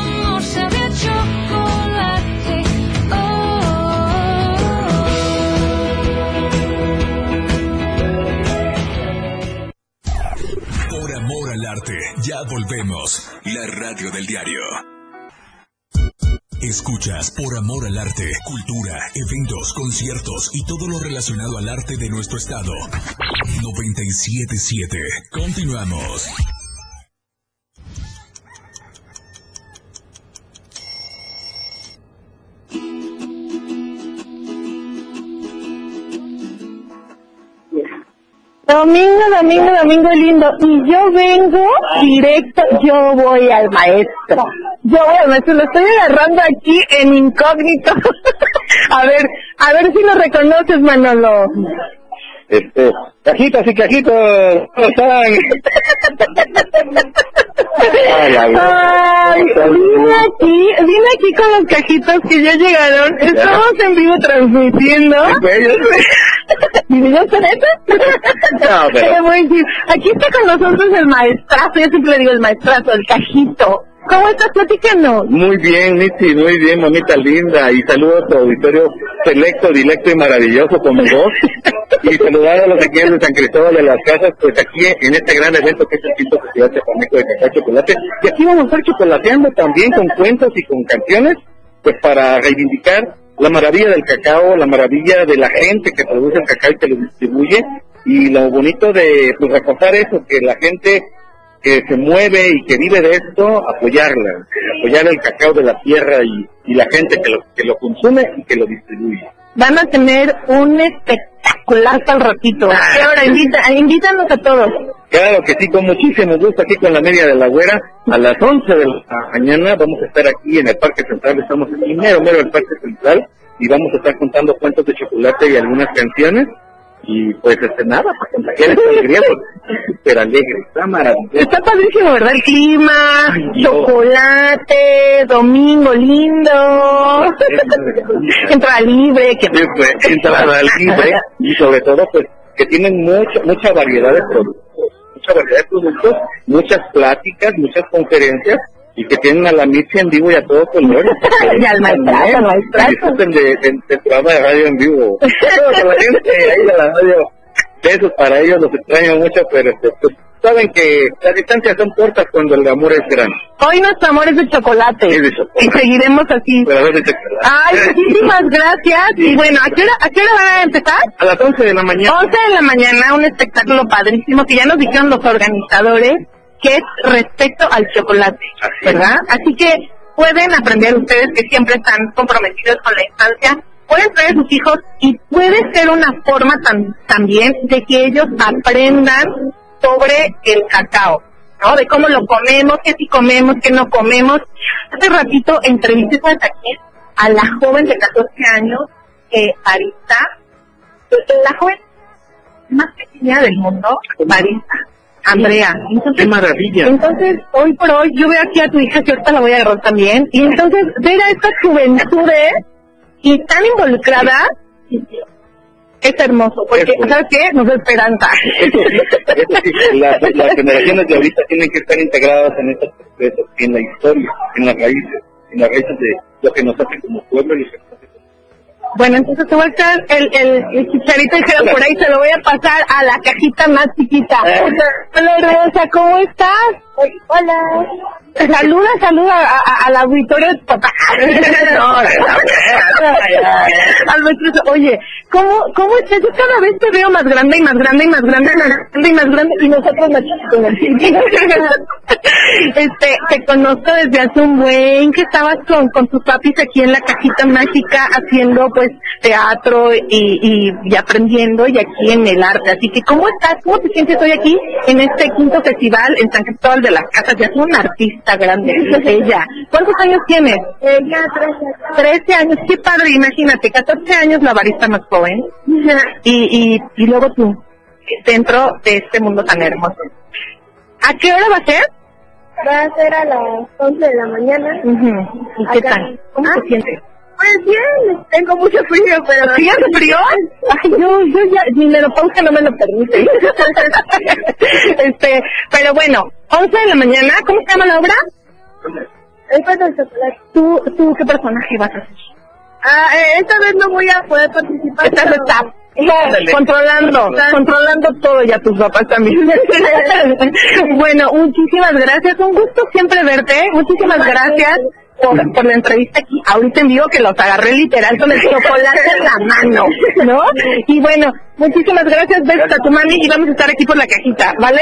C: Ya volvemos. La radio del diario. Escuchas por amor al arte, cultura, eventos, conciertos y todo lo relacionado al arte de nuestro estado. 977. Continuamos.
A: Domingo, domingo, domingo lindo. Y yo vengo directo, yo voy al maestro. Yo voy al maestro, lo estoy agarrando aquí en incógnito. a ver, a ver si lo reconoces, Manolo.
O: Este, cajitas y cajitos, ¿cómo están?
A: Ay, vine aquí, vine aquí con los cajitos que ya llegaron. Estamos en vivo transmitiendo. ¿Y yo esa?
O: No, pero-.
A: Aquí está con nosotros el maestrazo, yo siempre le digo el maestrazo, el cajito. ¿Cómo estás? Platícanos.
O: Muy bien, Mitzi, muy bien, mamita linda. Y saludos a tu auditorio selecto, directo y maravilloso como vos. Y saludar a los de aquí de San Cristóbal de las Casas, pues aquí en este gran evento que es el Quinto Festival de Cacao Chocolate. Y aquí vamos a estar chocolateando también con cuentos y con canciones, pues para reivindicar la maravilla del cacao, la maravilla de la gente que produce el cacao y que lo distribuye. Y lo bonito de pues reforzar eso, que la gente que se mueve y que vive de esto, apoyarla, apoyar el cacao de la tierra y, y la gente que lo, que lo consume y que lo distribuye.
A: Van a tener un espectacular al ratito. ¿Qué hora? Invita, invítanos a todos.
O: Claro que sí, con muchísimo gusto aquí con la media de la güera. A las 11 de la mañana vamos a estar aquí en el Parque Central, estamos aquí mero, mero el Parque Central y vamos a estar contando cuentos de chocolate y algunas canciones. Y pues este nada, para contagiar esta alegría, súper alegre, está maravilloso.
A: Está padrísimo, ¿verdad? El clima, chocolate, domingo lindo, entrada libre, que
O: Sí, pues, entrada libre. Y sobre todo pues que tienen mucha mucha variedad de productos, mucha variedad de productos, muchas pláticas, muchas conferencias y que tienen a la Mitzi en vivo y a todo color.
A: Y al maestrazo, al maestrazo.
O: Que disfruten de, de, de programa de radio en vivo. La gente ahí de la radio. Besos para ellos, los extraño mucho, pero este, pues, saben que las distancias son cortas cuando el amor es grande.
A: hoy nuestro amor es de chocolate.
O: Es de chocolate.
A: Y seguiremos así.
O: Pero de chocolate.
A: Ay, muchísimas gracias. Y bueno, ¿a qué hora, a qué hora va a empezar?
O: A las 11 de la mañana.
A: 11 de la mañana, un espectáculo padrísimo que ya nos dijeron los organizadores que es respecto al chocolate, ¿verdad? Así que pueden aprender ustedes que siempre están comprometidos con la infancia, pueden traer a sus hijos y puede ser una forma tam- también de que ellos aprendan sobre el cacao, ¿no? De cómo lo comemos, qué sí comemos, qué no comemos. Hace ratito entrevisté ¿sabes a la joven de 14 años, eh, Arista, la joven más pequeña del mundo, Marisa, Andrea. Entonces,
O: ¡Qué maravilla!
A: entonces, hoy por hoy, yo veo aquí a tu hija que ahorita la voy a agarrar también, y entonces ver a estas juventudes y tan involucradas es hermoso, porque, ¿sabes qué? Nos da esperanza.
O: Eso sí, eso sí, la- las generaciones de ahorita tienen que estar integradas en estos procesos, en la historia, en las raíces, en las raíces de lo que nos hace como pueblo y lo que
A: Bueno, entonces te voy a echar el, el, el chicharito dijera por ahí, se lo voy a pasar a la cajita más chiquita. Hola Rosa, ¿cómo estás? Hola. Saluda, saluda a- a- al auditorio de papá. No, al maestro, oye, ¿cómo, ¿cómo estás? Yo cada vez te veo más grande y más grande y más grande y más grande y más grande y nosotros más. Este, te conozco desde hace un buen que estabas con, con tus papis aquí en la cajita mágica haciendo pues teatro y, y, y aprendiendo y aquí en el arte. Así que, ¿cómo estás? ¿Cómo te sientes hoy aquí en este quinto festival en San Cristóbal de las Casas? Ya es una artista grande, ella. ¿Cuántos años tienes?
P: Ella, 13.
A: 13 años, qué padre, imagínate, 14 años la barista más joven y, y, y luego tú, dentro de este mundo tan hermoso. ¿A qué hora va a ser?
P: Va a ser a las 11 de la mañana.
A: ¿Y qué tal? ¿Cómo
P: Ah,
A: te sientes?
P: Pues bien, tengo mucho frío, pero...
A: ¿Sí hace frío? Ay, yo, yo ya, mi menopausia no me lo permite. este, pero bueno, 11 de la mañana, ¿cómo se llama la obra?
P: El chocolate.
A: ¿Tú, tú qué personaje vas a hacer?
P: Ah, eh, esta vez no voy a poder participar. Pero-
A: staff. Ándale. Controlando, controlando todo ya tus papás también. bueno, muchísimas gracias, un gusto siempre verte, muchísimas gracias por, por la entrevista aquí, ahorita en vivo que los agarré literal con el chocolate en la mano, ¿no? Y bueno, muchísimas gracias, besos a tu mami y vamos a estar aquí por la cajita, ¿vale?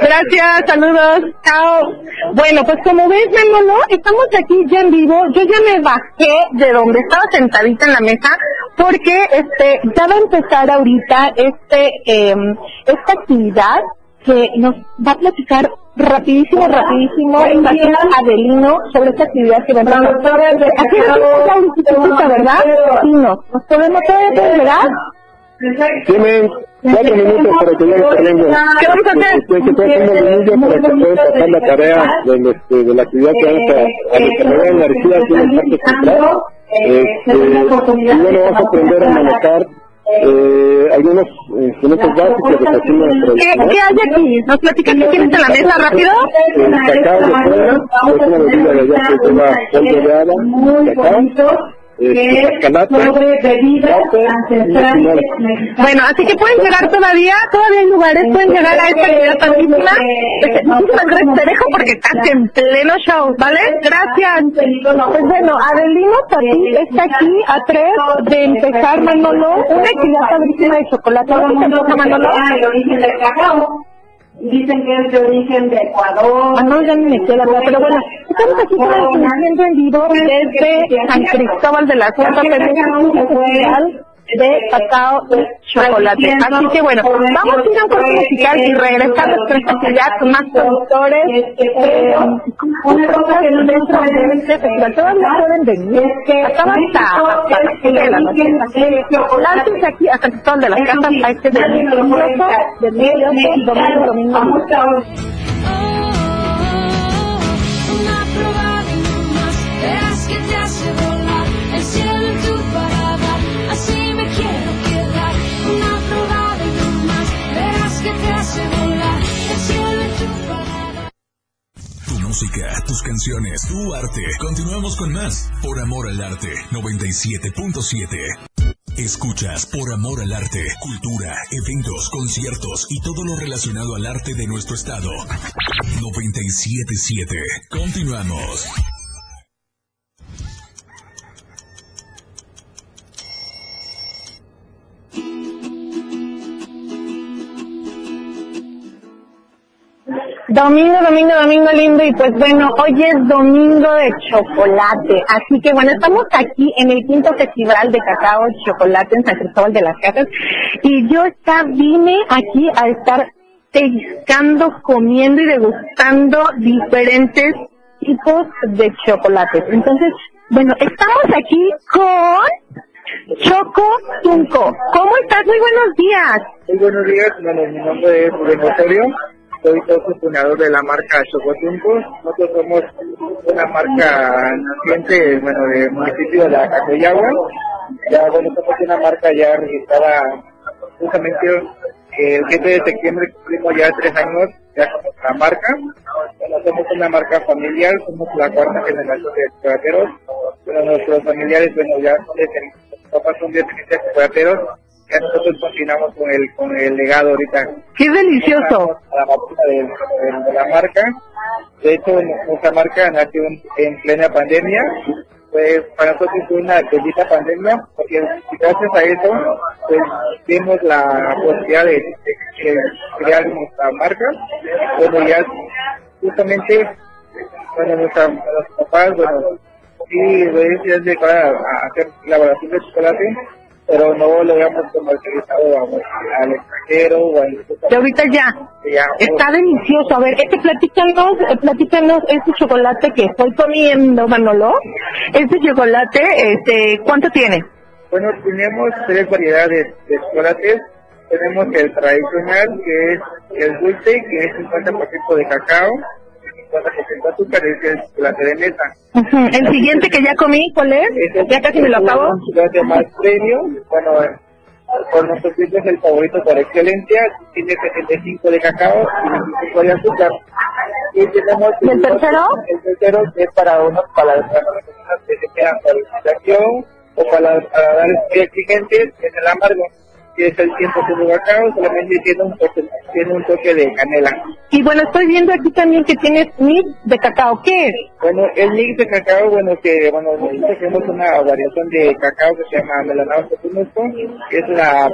A: Gracias, saludos, chao. Bueno, pues como ves, Manolo, estamos aquí ya en vivo, yo ya me bajé de donde estaba sentadita en la mesa porque este ya va a empezar ahorita este eh, esta actividad que nos va a platicar rapidísimo, rapidísimo Tatiana Adelino sobre esta actividad que empezar. Aquí está ahorita, ¿verdad? Sí, no. ¿Nos podemos ver, verdad?
P: Tienen cuatro minutos para que llegue corriendo.
A: ¿Qué vamos a hacer?
P: Se puede poner el niño para que pueda sacar la tarea de, este, de la actividad que vamos a, a desarrollar en la arquitectura aquí en el Parque Central. Este, y bueno, vamos a aprender a manejar eh, algunos instrumentos básicos de cocina
A: ¿Qué,
P: tradicional.
A: ¿Qué hay aquí? ¿Nos platicas qué tienes en la mesa rápido?
P: El cacao de fuera, es una bebida de allá que lleva polvo de hada, cacao, este.
A: Bueno, así que pueden llegar todavía, todavía hay lugares, pueden llegar a esta actividad. Este, Muchísimas gracias, te dejo porque estás en pleno show, ¿vale? Gracias. Pues bueno, Adelino Tati está aquí a tres de empezar, Manolo, una actividad padrísima de chocolate. ¿Cómo se empieza, Manolo?
N: el origen del cacao. Dicen que es de origen de Ecuador.
A: Ah, no, ya me queda atrás, pero bueno, estamos aquí transmitiendo en vivo desde San Cristóbal de la Sierra, Festival de cacao y chocolate. Así que bueno, vamos a ir a un corte musical y regresar de esta actividad con más productores. Eh, una cosa que no de este festival, todavía pueden venir. Hasta, hasta las de la noche. Láncense aquí a San Cristóbal de las Casas a este delicioso domingo, domingo.
C: Canciones, tu arte. Continuamos con más. Por amor al arte. 97.7. Escuchas Por amor al arte. Cultura, eventos, conciertos y todo lo relacionado al arte de nuestro estado. 97.7. Continuamos.
A: Domingo, domingo, domingo lindo y pues bueno, hoy es domingo de chocolate, así que bueno, estamos aquí en el quinto festival de cacao y chocolate en San Cristóbal de las Casas y yo ya vine aquí a estar pellizcando, comiendo y degustando diferentes tipos de chocolates. Entonces, bueno, estamos aquí con Choco Tunco. ¿Cómo estás? Muy buenos días.
Q: Muy buenos días, bueno, mi nombre es Rubén soy socio fundador de la marca Chocotunco. Nosotros somos una marca naciente, bueno, del municipio de la Cacoyagua. Ya, bueno, somos una marca ya registrada justamente el 7 de septiembre cumplimos ya tres años ya con nuestra marca. Bueno, somos una marca familiar, somos la cuarta generación de chocolateros. Bueno, nuestros familiares, bueno, ya son de, papás son de chocolateros ya nosotros continuamos con el con el legado ahorita.
A: ¡Qué delicioso!
Q: A la marca de, de- de la marca. De hecho, nuestra marca nació en, en plena pandemia. Pues para nosotros fue una bendita pandemia, porque gracias a eso, pues vimos la posibilidad de, de- de crear nuestra marca. Bueno, ya justamente, bueno, nuestra, los papás, bueno, sí, pues, ya se a, a hacer elaboración de chocolate, pero no lo habíamos comercializado a- al extranjero o al
A: Y ahorita ya.
Q: ya,
A: Está delicioso. A ver, este platícanos, eh, platícanos este chocolate que estoy comiendo, Manolo. Este chocolate, este, ¿cuánto tiene?
Q: Bueno, tenemos tres variedades de chocolates. Tenemos el tradicional, que es el dulce, que es 50% de cacao, y 50% de azúcar, es el
A: siguiente que ya comí, ¿cuál es? Ya casi me lo acabo.
Q: Es el favorito por excelencia, tiene 75 de cacao y 25 de azúcar. Y tenemos
A: ¿Y el tercero?
Q: Es para unos para que o para, dar exigentes, es el amargo. Que es el 100% cacao, solamente tiene un, toque, tiene un toque de canela.
A: Y bueno, estoy viendo aquí también que tienes mix de cacao. ¿Qué es?
Q: Bueno, el mix de cacao, bueno, que bueno, tenemos una variación de cacao que se llama Melanao Cotunusco, que es la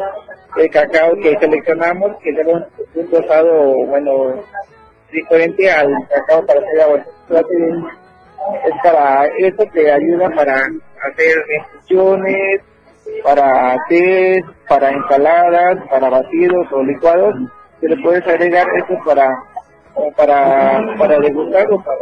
Q: el cacao que seleccionamos, que lleva un, un rosado, bueno, diferente al cacao para hacer agua. Es para eso que ayuda para hacer infusiones, para té, para ensaladas, para batidos o licuados. Se le puedes agregar eso para para para degustar o para,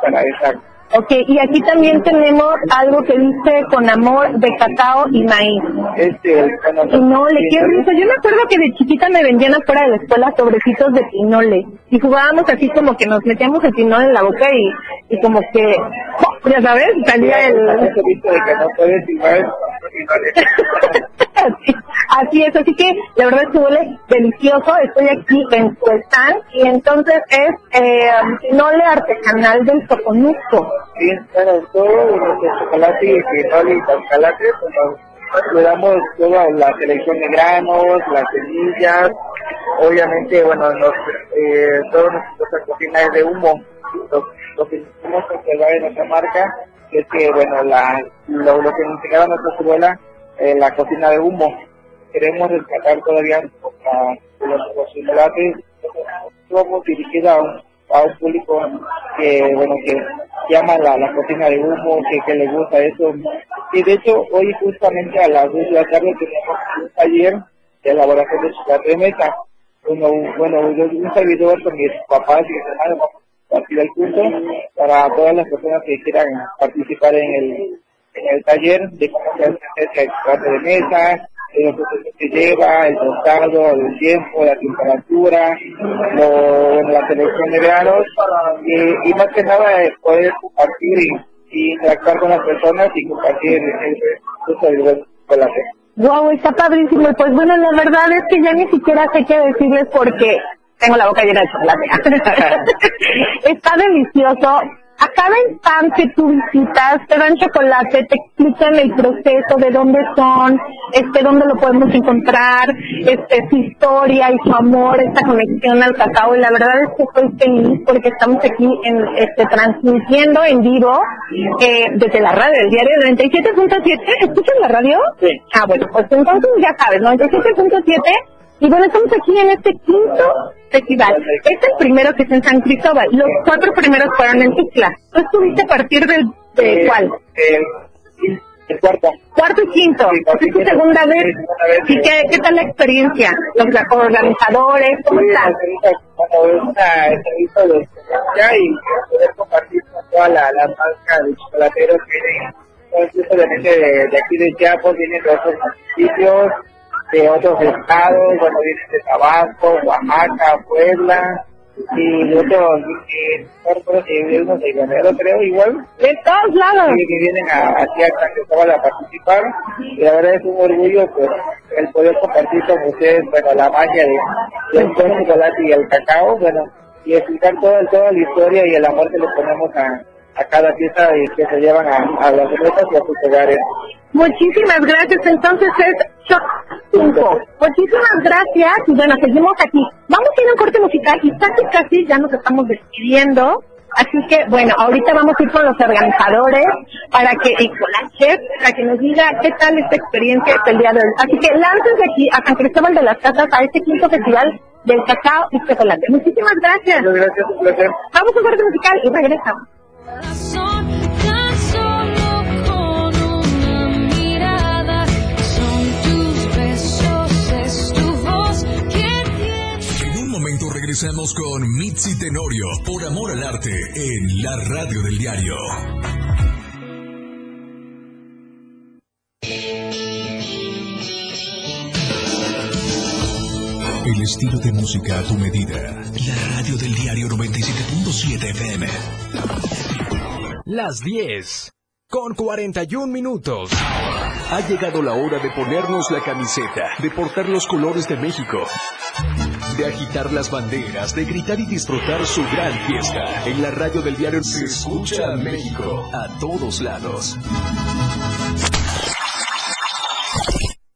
Q: para esa
A: Ok, y aquí también tenemos algo que dice con amor de cacao y maíz.
Q: Este,
A: Pinole, qué rico. Yo me acuerdo que de chiquita me vendían afuera de la escuela sobrecitos de pinole. Y jugábamos así como que nos metíamos el pinole en la boca y, y como que, ¡oh! ya sabes, salía el... así, así es, así que la verdad es que huele delicioso. Estoy aquí en su stand y entonces es eh, pinole artesanal del Soconusco.
Q: Sí, bueno, todo nuestro chocolate y pinole y chocolate, le damos toda la selección de granos, las semillas, obviamente, bueno, nos, eh, toda nuestra cocina es de humo. Lo, lo que queremos conservar en nuestra marca es que, bueno, la, lo, lo que nos enseñaba nuestra abuela, eh, la cocina de humo. Queremos rescatar todavía la, los, los chocolates, somos dirigidos a un, a un público que, bueno, que llama la, la cocina de humo, que, que le gusta eso. Y de hecho, hoy justamente a las 2 de la tarde tenemos un taller de elaboración de chocolate de mesa. Bueno, un servidor con mis papás y mis hermanos vamos a partir del curso para todas las personas que quieran participar en el, en el taller de cómo se hace el de mesa, de los procesos que lleva, el tostado, el tiempo, la temperatura, lo, bueno, la selección de granos y, y más que nada eh, poder compartir y, interactuar con las personas y compartir el buen chocolate.
A: Wow, está padrísimo. Pues bueno, la verdad es que ya ni siquiera sé qué decirles porque tengo la boca llena de chocolate. está delicioso. A cada instante tú visitas, te dan chocolate, te explican el proceso, de dónde son, este, dónde lo podemos encontrar, este, su historia y su amor, esta conexión al cacao. Y la verdad es que estoy feliz porque estamos aquí en, este, transmitiendo en vivo eh, desde la radio del diario 97.7. ¿Escuchas la radio?
Q: Sí.
A: Ah, bueno, pues entonces ya sabes, 97.7. Y bueno, estamos aquí en este quinto festival. Este es el primero que es en San Cristóbal. Los cuatro primeros fueron en Tuxtla. ¿Tú estuviste a partir del, de
Q: Eh,
A: cuál?
Q: El, el cuarto.
A: Cuarto y quinto.
Q: cuarto y
A: ¿Es tu segunda vez?
Q: Sí.
A: ¿Y qué, qué tal la experiencia? Los organizadores, ¿cómo
Q: Sí,
A: están?
Q: Bueno, es una entrevista de experiencia y poder compartir con toda la, la marca de chocolateros que no solamente de, de aquí de Chiapas, vienen de otros municipios, de otros estados, bueno, vienen de Tabasco, Oaxaca, Puebla, y otros, y, hay unos de Guerrero, creo, igual.
A: De todos lados.
Q: Sí, que vienen a, aquí a San a participar, y la verdad es un orgullo, pues, el poder compartir con ustedes, bueno, la magia de, del chocolate y el cacao, bueno, y explicar toda, toda la historia y el amor que le ponemos a, a cada pieza y que se llevan a, a las mesas y a sus hogares.
A: Muchísimas gracias. Entonces es Shock 5. Muchísimas gracias. Y bueno, seguimos aquí. Vamos a ir a un corte musical y casi casi ya nos estamos despidiendo. Así que, bueno, ahorita vamos a ir con los organizadores para que, y con la chef, para que nos diga qué tal esta experiencia del día de hoy. Así que láncense aquí a San Cristóbal de las Casas a este quinto festival del cacao y chocolate. Muchísimas gracias.
Q: gracias, un placer.
A: Vamos a un corte musical y regresamos.
C: En un momento regresamos con Mitzi Tenorio por Amor al Arte en la radio del diario. El estilo de música a tu medida. La radio del diario 97.7 FM.
F: Las 10 con 41 minutos.
C: Ha llegado la hora de ponernos la camiseta, de portar los colores de México, de agitar las banderas, de gritar y disfrutar su gran fiesta. En la radio del diario se escucha a México a todos lados.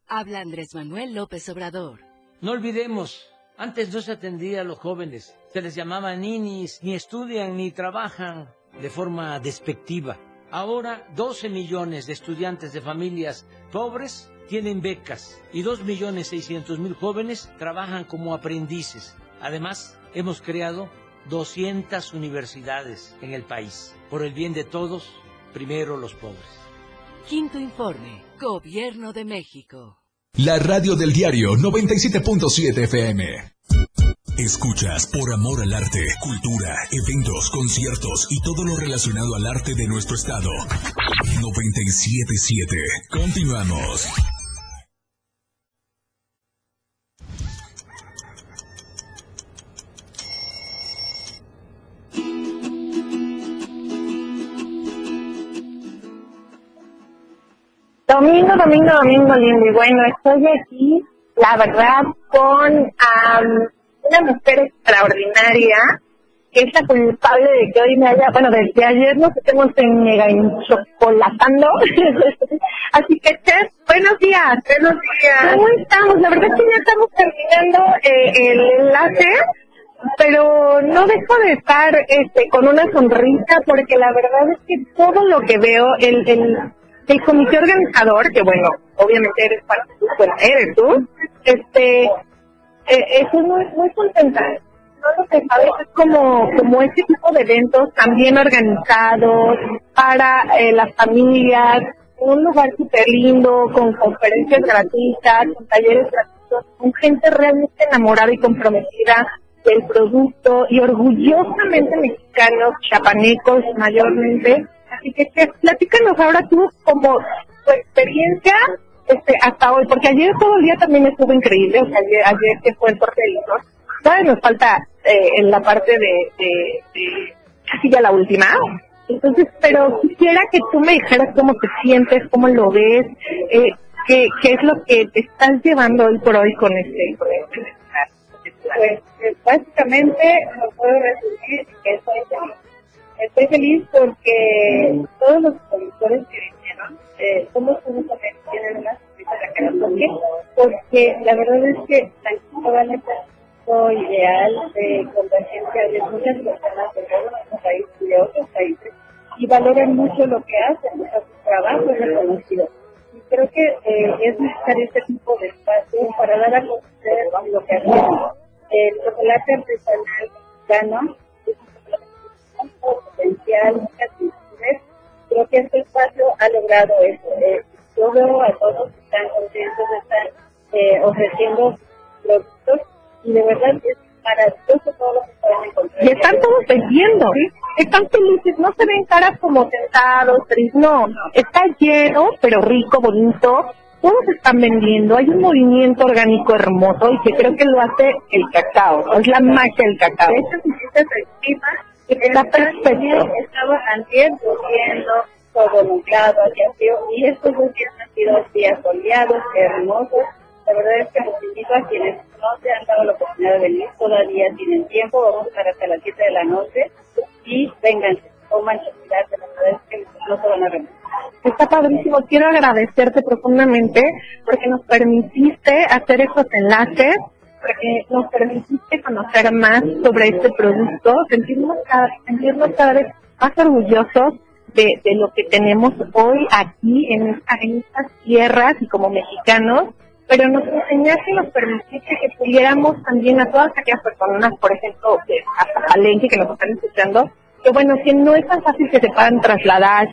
K: Habla Andrés Manuel López Obrador.
R: No olvidemos, antes no se atendía a los jóvenes, se les llamaba ninis, ni estudian ni trabajan de forma despectiva. Ahora 12 millones de estudiantes de familias pobres tienen becas y 2 millones 600 mil jóvenes trabajan como aprendices. Además, hemos creado 200 universidades en el país. Por el bien de todos, primero los pobres.
K: Quinto informe. Gobierno de México.
C: La radio del diario 97.7 FM. Escuchas por amor al arte, cultura, eventos, conciertos y todo lo relacionado al arte de nuestro estado. 97.7. Continuamos.
A: Domingo, domingo, domingo lindo y bueno, estoy aquí, la verdad, con am, una mujer extraordinaria que es la culpable de que hoy me haya, bueno, desde ayer nos estemos en mega chocolatando. Así que, Chef, buenos días. Buenos días. ¿Cómo estamos? La verdad es que ya estamos terminando eh, el enlace, pero no dejo de estar este, con una sonrisa porque la verdad es que todo lo que veo, el, el, el comité organizador, que bueno, obviamente eres parte bueno, eres tú, este, eh, estoy muy, muy contenta. No lo sé, ¿sabes? Es como, como este tipo de eventos también organizados para eh, las familias, un lugar súper lindo, con conferencias gratuitas, con talleres gratuitos, con gente realmente enamorada y comprometida del producto y orgullosamente mexicanos, chapanecos mayormente. Así que, Chef, platícanos ahora tú como tu experiencia este, hasta hoy, porque ayer todo el día también estuvo increíble, ayer, ayer que fue el tortelito, todavía nos falta eh, en la parte de, de, de casi ya la última, entonces, pero quisiera que tú me dijeras cómo te sientes, cómo lo ves, eh, qué, es lo que te estás llevando hoy por hoy con este, con
S: Pues eh, básicamente lo puedo resumir que estoy feliz. Estoy feliz porque todos los productores que vinieron, eh, somos unos que tienen una sonrisa. ¿Por qué? Porque la verdad es que la Instituto vale un ideal de convergencia de muchas personas de todo nuestro país y de otros países y valoran mucho lo que hacen, o sea, su trabajo es reconocido. Y creo que eh, es necesario este tipo de espacios para dar a conocer lo que hacemos. El chocolate artesanal mexicano es un potencial. Creo que este espacio ha logrado eso. Eh, yo veo a todos que están contentos de estar eh, ofreciendo productos y de verdad es maravilloso todo lo que pueden encontrar.
A: Y están todos vendiendo, están felices, no se ven caras como sentados, tristes, no, está lleno, pero rico, bonito, todos están vendiendo, hay un movimiento orgánico hermoso y que creo que lo hace el cacao, es la magia del cacao.
S: De hecho, si está perfecto. Estaba antes durmiendo, todo nublado, frío, y estos dos días han sido días soleados, hermosos. La verdad es que los invito a quienes no se han dado la oportunidad de venir, todavía tienen tiempo, vamos a estar hasta las 7 de la noche, y vengan, chocolate, la verdad es que no se van a arrepentir.
A: Está padrísimo. Quiero agradecerte profundamente porque nos permitiste hacer estos enlaces, porque nos permitiste conocer más sobre este producto, sentirnos cada, sentirnos cada vez más orgullosos de, de lo que tenemos hoy aquí en, esta- en estas tierras y como mexicanos, pero nos enseñaste y nos permitiste que pudiéramos también a todas aquellas personas, por ejemplo, de Palenque que nos están escuchando, que bueno, que no es tan fácil que se puedan trasladar,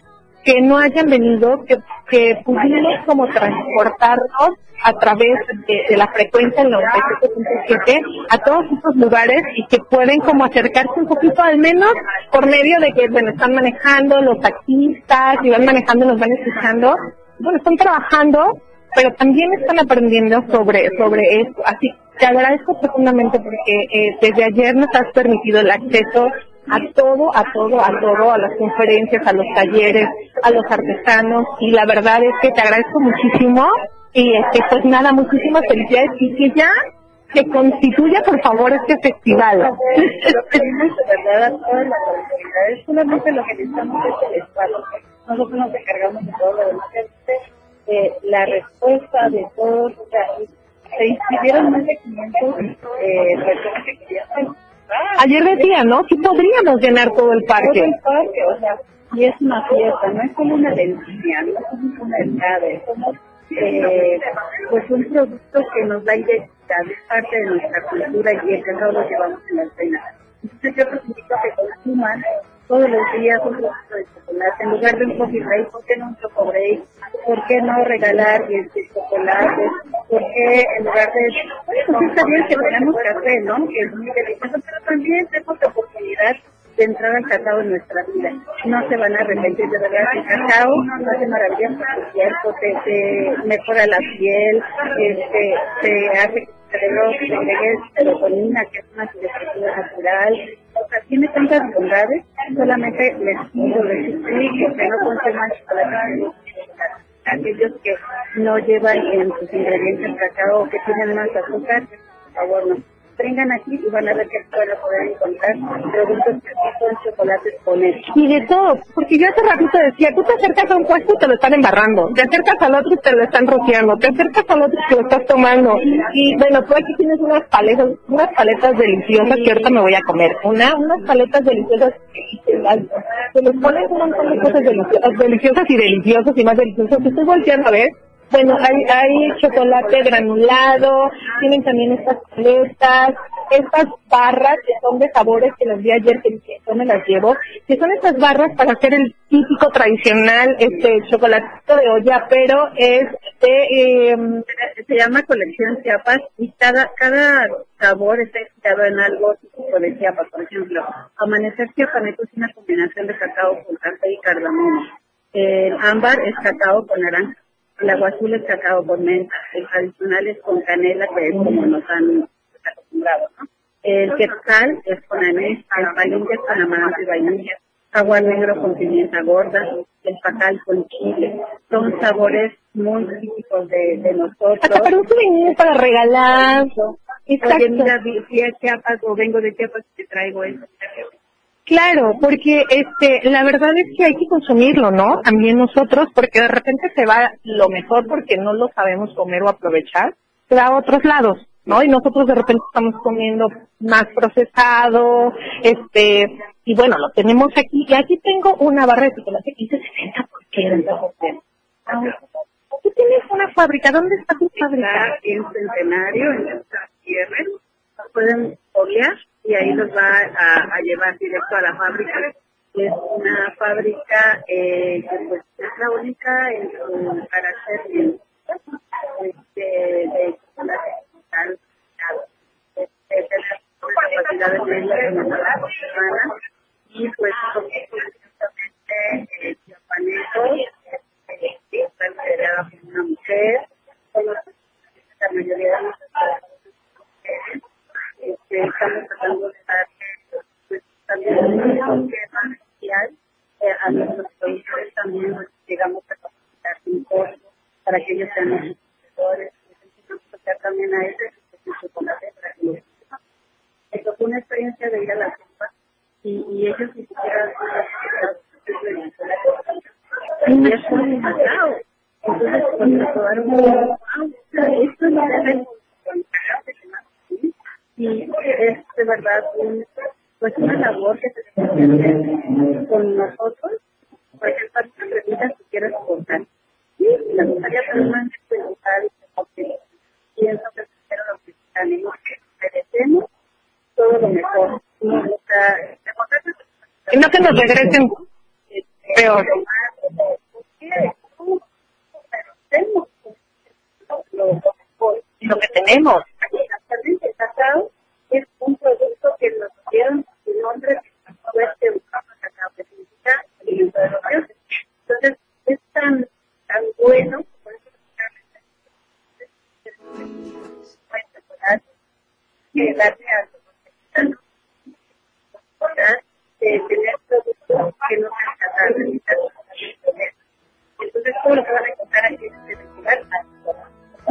A: que no hayan venido, que, que pudimos como transportarnos a través de, la frecuencia del 97.7 a todos estos lugares y que pueden como acercarse un poquito al menos por medio de que bueno están manejando los taxistas y van manejando nos van escuchando. Bueno están trabajando pero también están aprendiendo sobre sobre esto. Así te agradezco profundamente porque eh, desde ayer nos has permitido el acceso a todo, a todo, a todo, a las conferencias, a los talleres, a los artesanos y la verdad es que te agradezco muchísimo y este pues nada, muchísimas felicidades y que ya se constituya por favor este festival.
S: Lo de verdad solamente lo que necesitamos es el. Nosotros nos encargamos de todo lo demás. Este, eh, la respuesta de todos, o sea, se inscribieron más de 500 eh, personas que querían.
A: Ayer decía, ¿no? Sí podríamos llenar todo el
S: Todo
A: parque.
S: el parque, o sea, y es una fiesta, no es como una delicia, no somos una helada, somos eh, pues un producto que nos da identidad, es parte de nuestra cultura y el cacao lo llevamos en las venas. Entonces yo los invito a que consuman todos los días un producto de chocolate, en lugar de un coffee break, ¿por qué no un choco break? ¿Por qué no regalar este chocolate? ¿Por qué en lugar de, pues está bien que tenemos café, ¿no? Que es muy delicioso, pero también tenemos la oportunidad de entrar al cacao en nuestra vida. No se van a arrepentir, de verdad. El cacao hace maravillas para el cuerpo, te, te mejora la piel, este, te hace que cerebro agregue serotonina, que es una antidepresiva natural. O sea, tiene tantas bondades. Solamente les pido, les suplico que no consuman chocolate. Aquellos que no llevan en sus ingredientes cacao que tienen más azúcar, por favor, no vengan aquí y van a ver que van a poder encontrar productos que son chocolates con.
A: Y de todo, porque yo hace ratito decía, tú te acercas a un puesto y te lo están embarrando, te acercas al otro y te lo están rociando, te acercas al otro y te lo estás tomando. Y bueno, tú aquí tienes unas paletas, unas paletas deliciosas que ahorita me voy a comer. Una, unas paletas deliciosas que les ponen un montón de cosas deliciosas, deliciosas y deliciosas y más deliciosas. Estoy volteando a ver. Bueno, hay, hay chocolate granulado, tienen también estas paletas, estas barras que son de sabores que les di ayer que yo me las llevo, que son estas barras para hacer el típico tradicional este chocolatito de olla, pero es. Eh,
S: se llama colección Chiapas y cada cada sabor está inspirado en algo típico de Chiapas. Por ejemplo, amanecer chiapaneco es una combinación de cacao con café y cardamomo. El ámbar es cacao con naranja. El agua azul es cacao con menta. El tradicional es con canela, que es como nos han acostumbrado, ¿no? El quetzal es con anís. El palinque es con amaranto y vainilla. Agua negro con pimienta gorda. El pacal con chile. Son sabores muy típicos de, de nosotros.
A: Hasta para un souvenir, para regalar. Exacto.
S: Oye, mira, fui a Chiapas o vengo de Chiapas y te traigo eso.
A: Claro, porque este, la verdad es que hay que consumirlo, ¿no? También nosotros, porque de repente se va lo mejor porque no lo sabemos comer o aprovechar, se va a otros lados, ¿no? Y nosotros de repente estamos comiendo más procesado, este, y bueno, lo tenemos aquí. Y aquí tengo una barra de chocolate que dice 60 por qué. Tú tienes una fábrica, ¿dónde está tu fábrica?
S: En Centenario, en pueden y ahí los va a, a llevar directo a la fábrica. Es una fábrica eh, que pues, es la única en su carácter de, este, de chocolate digital. Este, tenemos capacidades de de semana y pues como justamente eh, eh, está liderada por una mujer, la mayoría de nuestros mujeres, este, estamos tratando de darle pues, también un toque más especial eh, a nuestros productores también pues, llegamos a capacitar un costo para que ellos sean los productores, apoyar también a que consuman. Eso fue una experiencia de ir a la copa y, y ellos ni siquiera y es un cacao. Entonces, cuando probaron, esto no debe y es de verdad un, pues una labor que se hacer con nosotros, porque es parte de la pregunta que quiero exportar. Y me gustaría realmente preguntar, porque pienso que primero los mexicanos que merecemos todo lo mejor.
A: Y no que nos regresen peor.
S: Lo, lo que tenemos. El cacao es un producto que nos dieron su nombre de este cacao, que significa. Entonces, es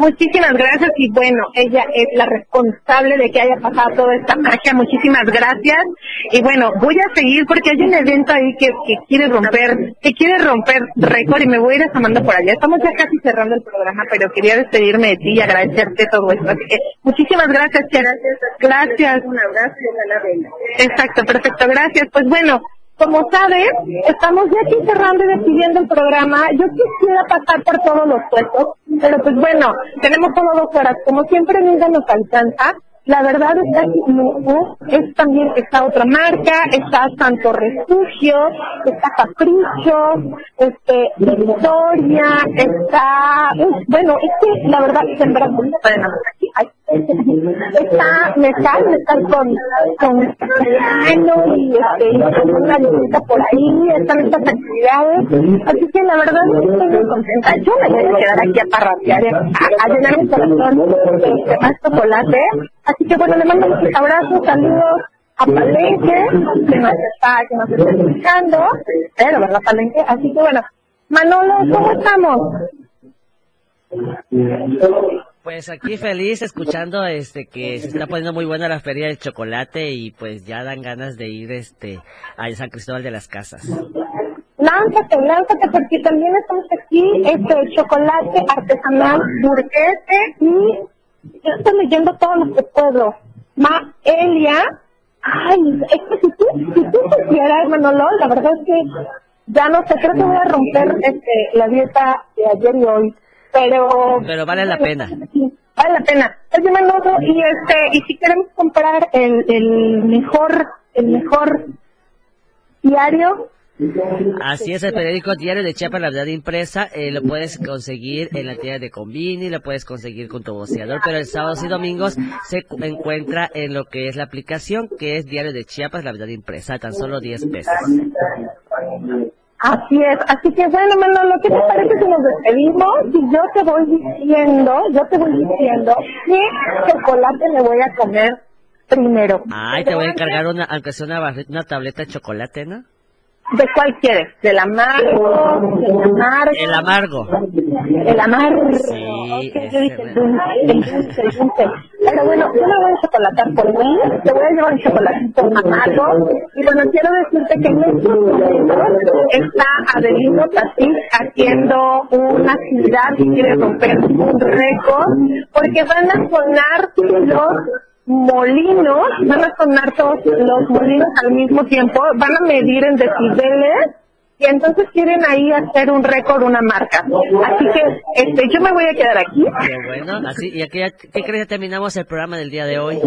A: Muchísimas gracias y bueno, ella es la responsable de que haya pasado toda esta magia. Muchísimas gracias. Y bueno, voy a seguir porque hay un evento ahí que, que quiere romper, que quiere romper récord y me voy a ir asomando por allá. Estamos ya casi cerrando el programa, pero quería despedirme de ti y agradecerte todo esto. Así que muchísimas gracias, Chera. Gracias.
S: Un abrazo y ojalá venga.
A: Exacto, perfecto, gracias. Pues bueno, como sabes, estamos ya aquí cerrando y despidiendo el programa. Yo quisiera pasar por todos los puestos, pero pues bueno, tenemos solo dos horas. Como siempre, nunca nos alcanza. La verdad es que es también está otra marca, está Santo Refugio, está Capricho, este, Victoria, está, es- bueno, es que la verdad es en está Mezcal, Mezcal con, con piano y este, una visita por ahí, están estas actividades, así que la verdad estoy muy contenta. Yo me voy a quedar aquí a parratear, a, a llenar mi corazón de más chocolate, así que bueno, le mando muchos abrazos, saludos a Palenque, que nos está, que nos está escuchando, pero verdad Palenque, así que bueno, Manolo, ¿cómo estamos?
T: Pues aquí feliz escuchando este que se está poniendo muy buena la feria del chocolate y pues ya dan ganas de ir este a San Cristóbal de las Casas.
A: Lánzate, lánzate, porque también estamos aquí, este, chocolate artesanal, burguete, y yo estoy leyendo todos los de pueblo. Ma Elia, ay, es que si tú, si tú supieras, Manolo, la verdad es que ya no sé, creo que voy a romper este, la dieta de ayer y hoy, pero...
T: Pero vale la pena.
A: Vale la pena. Oye, Manolo, y este, y si queremos comprar el, el mejor, el mejor diario,
T: Así es, el periódico Diario de Chiapas, la verdad impresa, eh, lo puedes conseguir en la tienda de Convini, lo puedes conseguir con tu boceador, pero el sábados y domingos se cu- encuentra en lo que es la aplicación, que es Diario de Chiapas, la verdad impresa, tan solo 10 pesos.
A: Así es, así que bueno, Manolo, ¿qué te parece si nos despedimos? Y yo te voy diciendo, yo te voy diciendo qué chocolate me voy a comer primero.
T: Ay, te voy a encargar una, aunque sea una, barri- una tableta de chocolate, ¿no?
A: ¿De cuál quieres? ¿Del amargo? ¿Del amargo?
T: El amargo.
A: El amargo.
T: Sí,
A: Ok, yo dije el dulce, el dulce, el dulce. Pero bueno, yo me voy a chocolatar por mí, te voy a llevar un chocolatito amargo. Y bueno, quiero decirte que en estos momentos está Adelino Tasís haciendo una actividad que quiere romper un récord, porque van a sonar los molinos, van a sonar todos los molinos al mismo tiempo, van a medir en decibeles y entonces quieren ahí hacer un récord, una marca. Así que este, yo me voy a quedar aquí.
T: Qué bueno, así, y aquí ¿qué crees que terminamos el programa del día de hoy?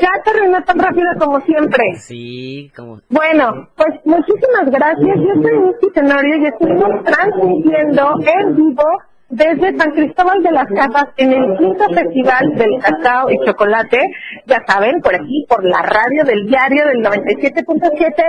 A: Ya terminó tan rápido como siempre.
T: Sí, como...
A: Bueno, pues muchísimas gracias. Yo soy Misty Tenorio y estuvimos transmitiendo en vivo desde San Cristóbal de las Casas en el quinto festival del cacao y chocolate. Ya saben, por aquí, por la radio del diario del 97.7.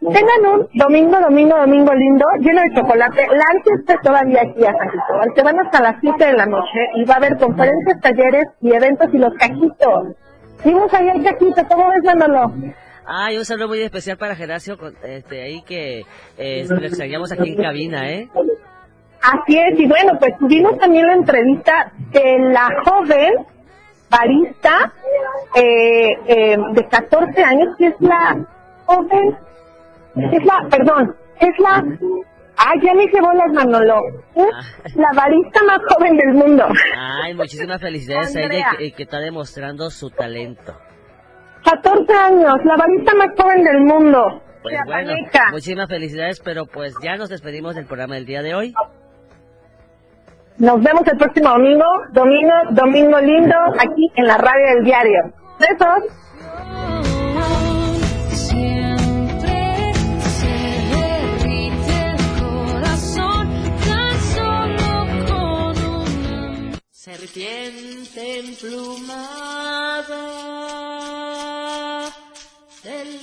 A: Tengan un domingo, domingo, domingo lindo, lleno de chocolate. Láncense todavía aquí a San Cristóbal. Se van hasta las 7 de la noche y va a haber conferencias, talleres y eventos y los cajitos. Vimos ahí el cajito, ¿cómo ves, Manolo?
T: Ay, un saludo muy especial para Geracio, este, ahí que eh, lo extrañamos aquí en cabina, ¿eh?
A: Así es, y bueno, pues tuvimos también la entrevista de la joven barista eh, eh, de 14 años, que es la joven, es la, perdón, es la, ah, ya me hice bolas Manolo, es la barista más joven del mundo.
T: Ay, muchísimas felicidades a ella y que, y que está demostrando su talento.
A: 14 años, la barista más joven del mundo.
T: Pues bueno, muchísimas felicidades, pero pues ya nos despedimos del programa del día de hoy.
A: Nos vemos el próximo domingo, domingo, domingo lindo, aquí en la radio del diario. Besos.
K: Serpiente emplumada del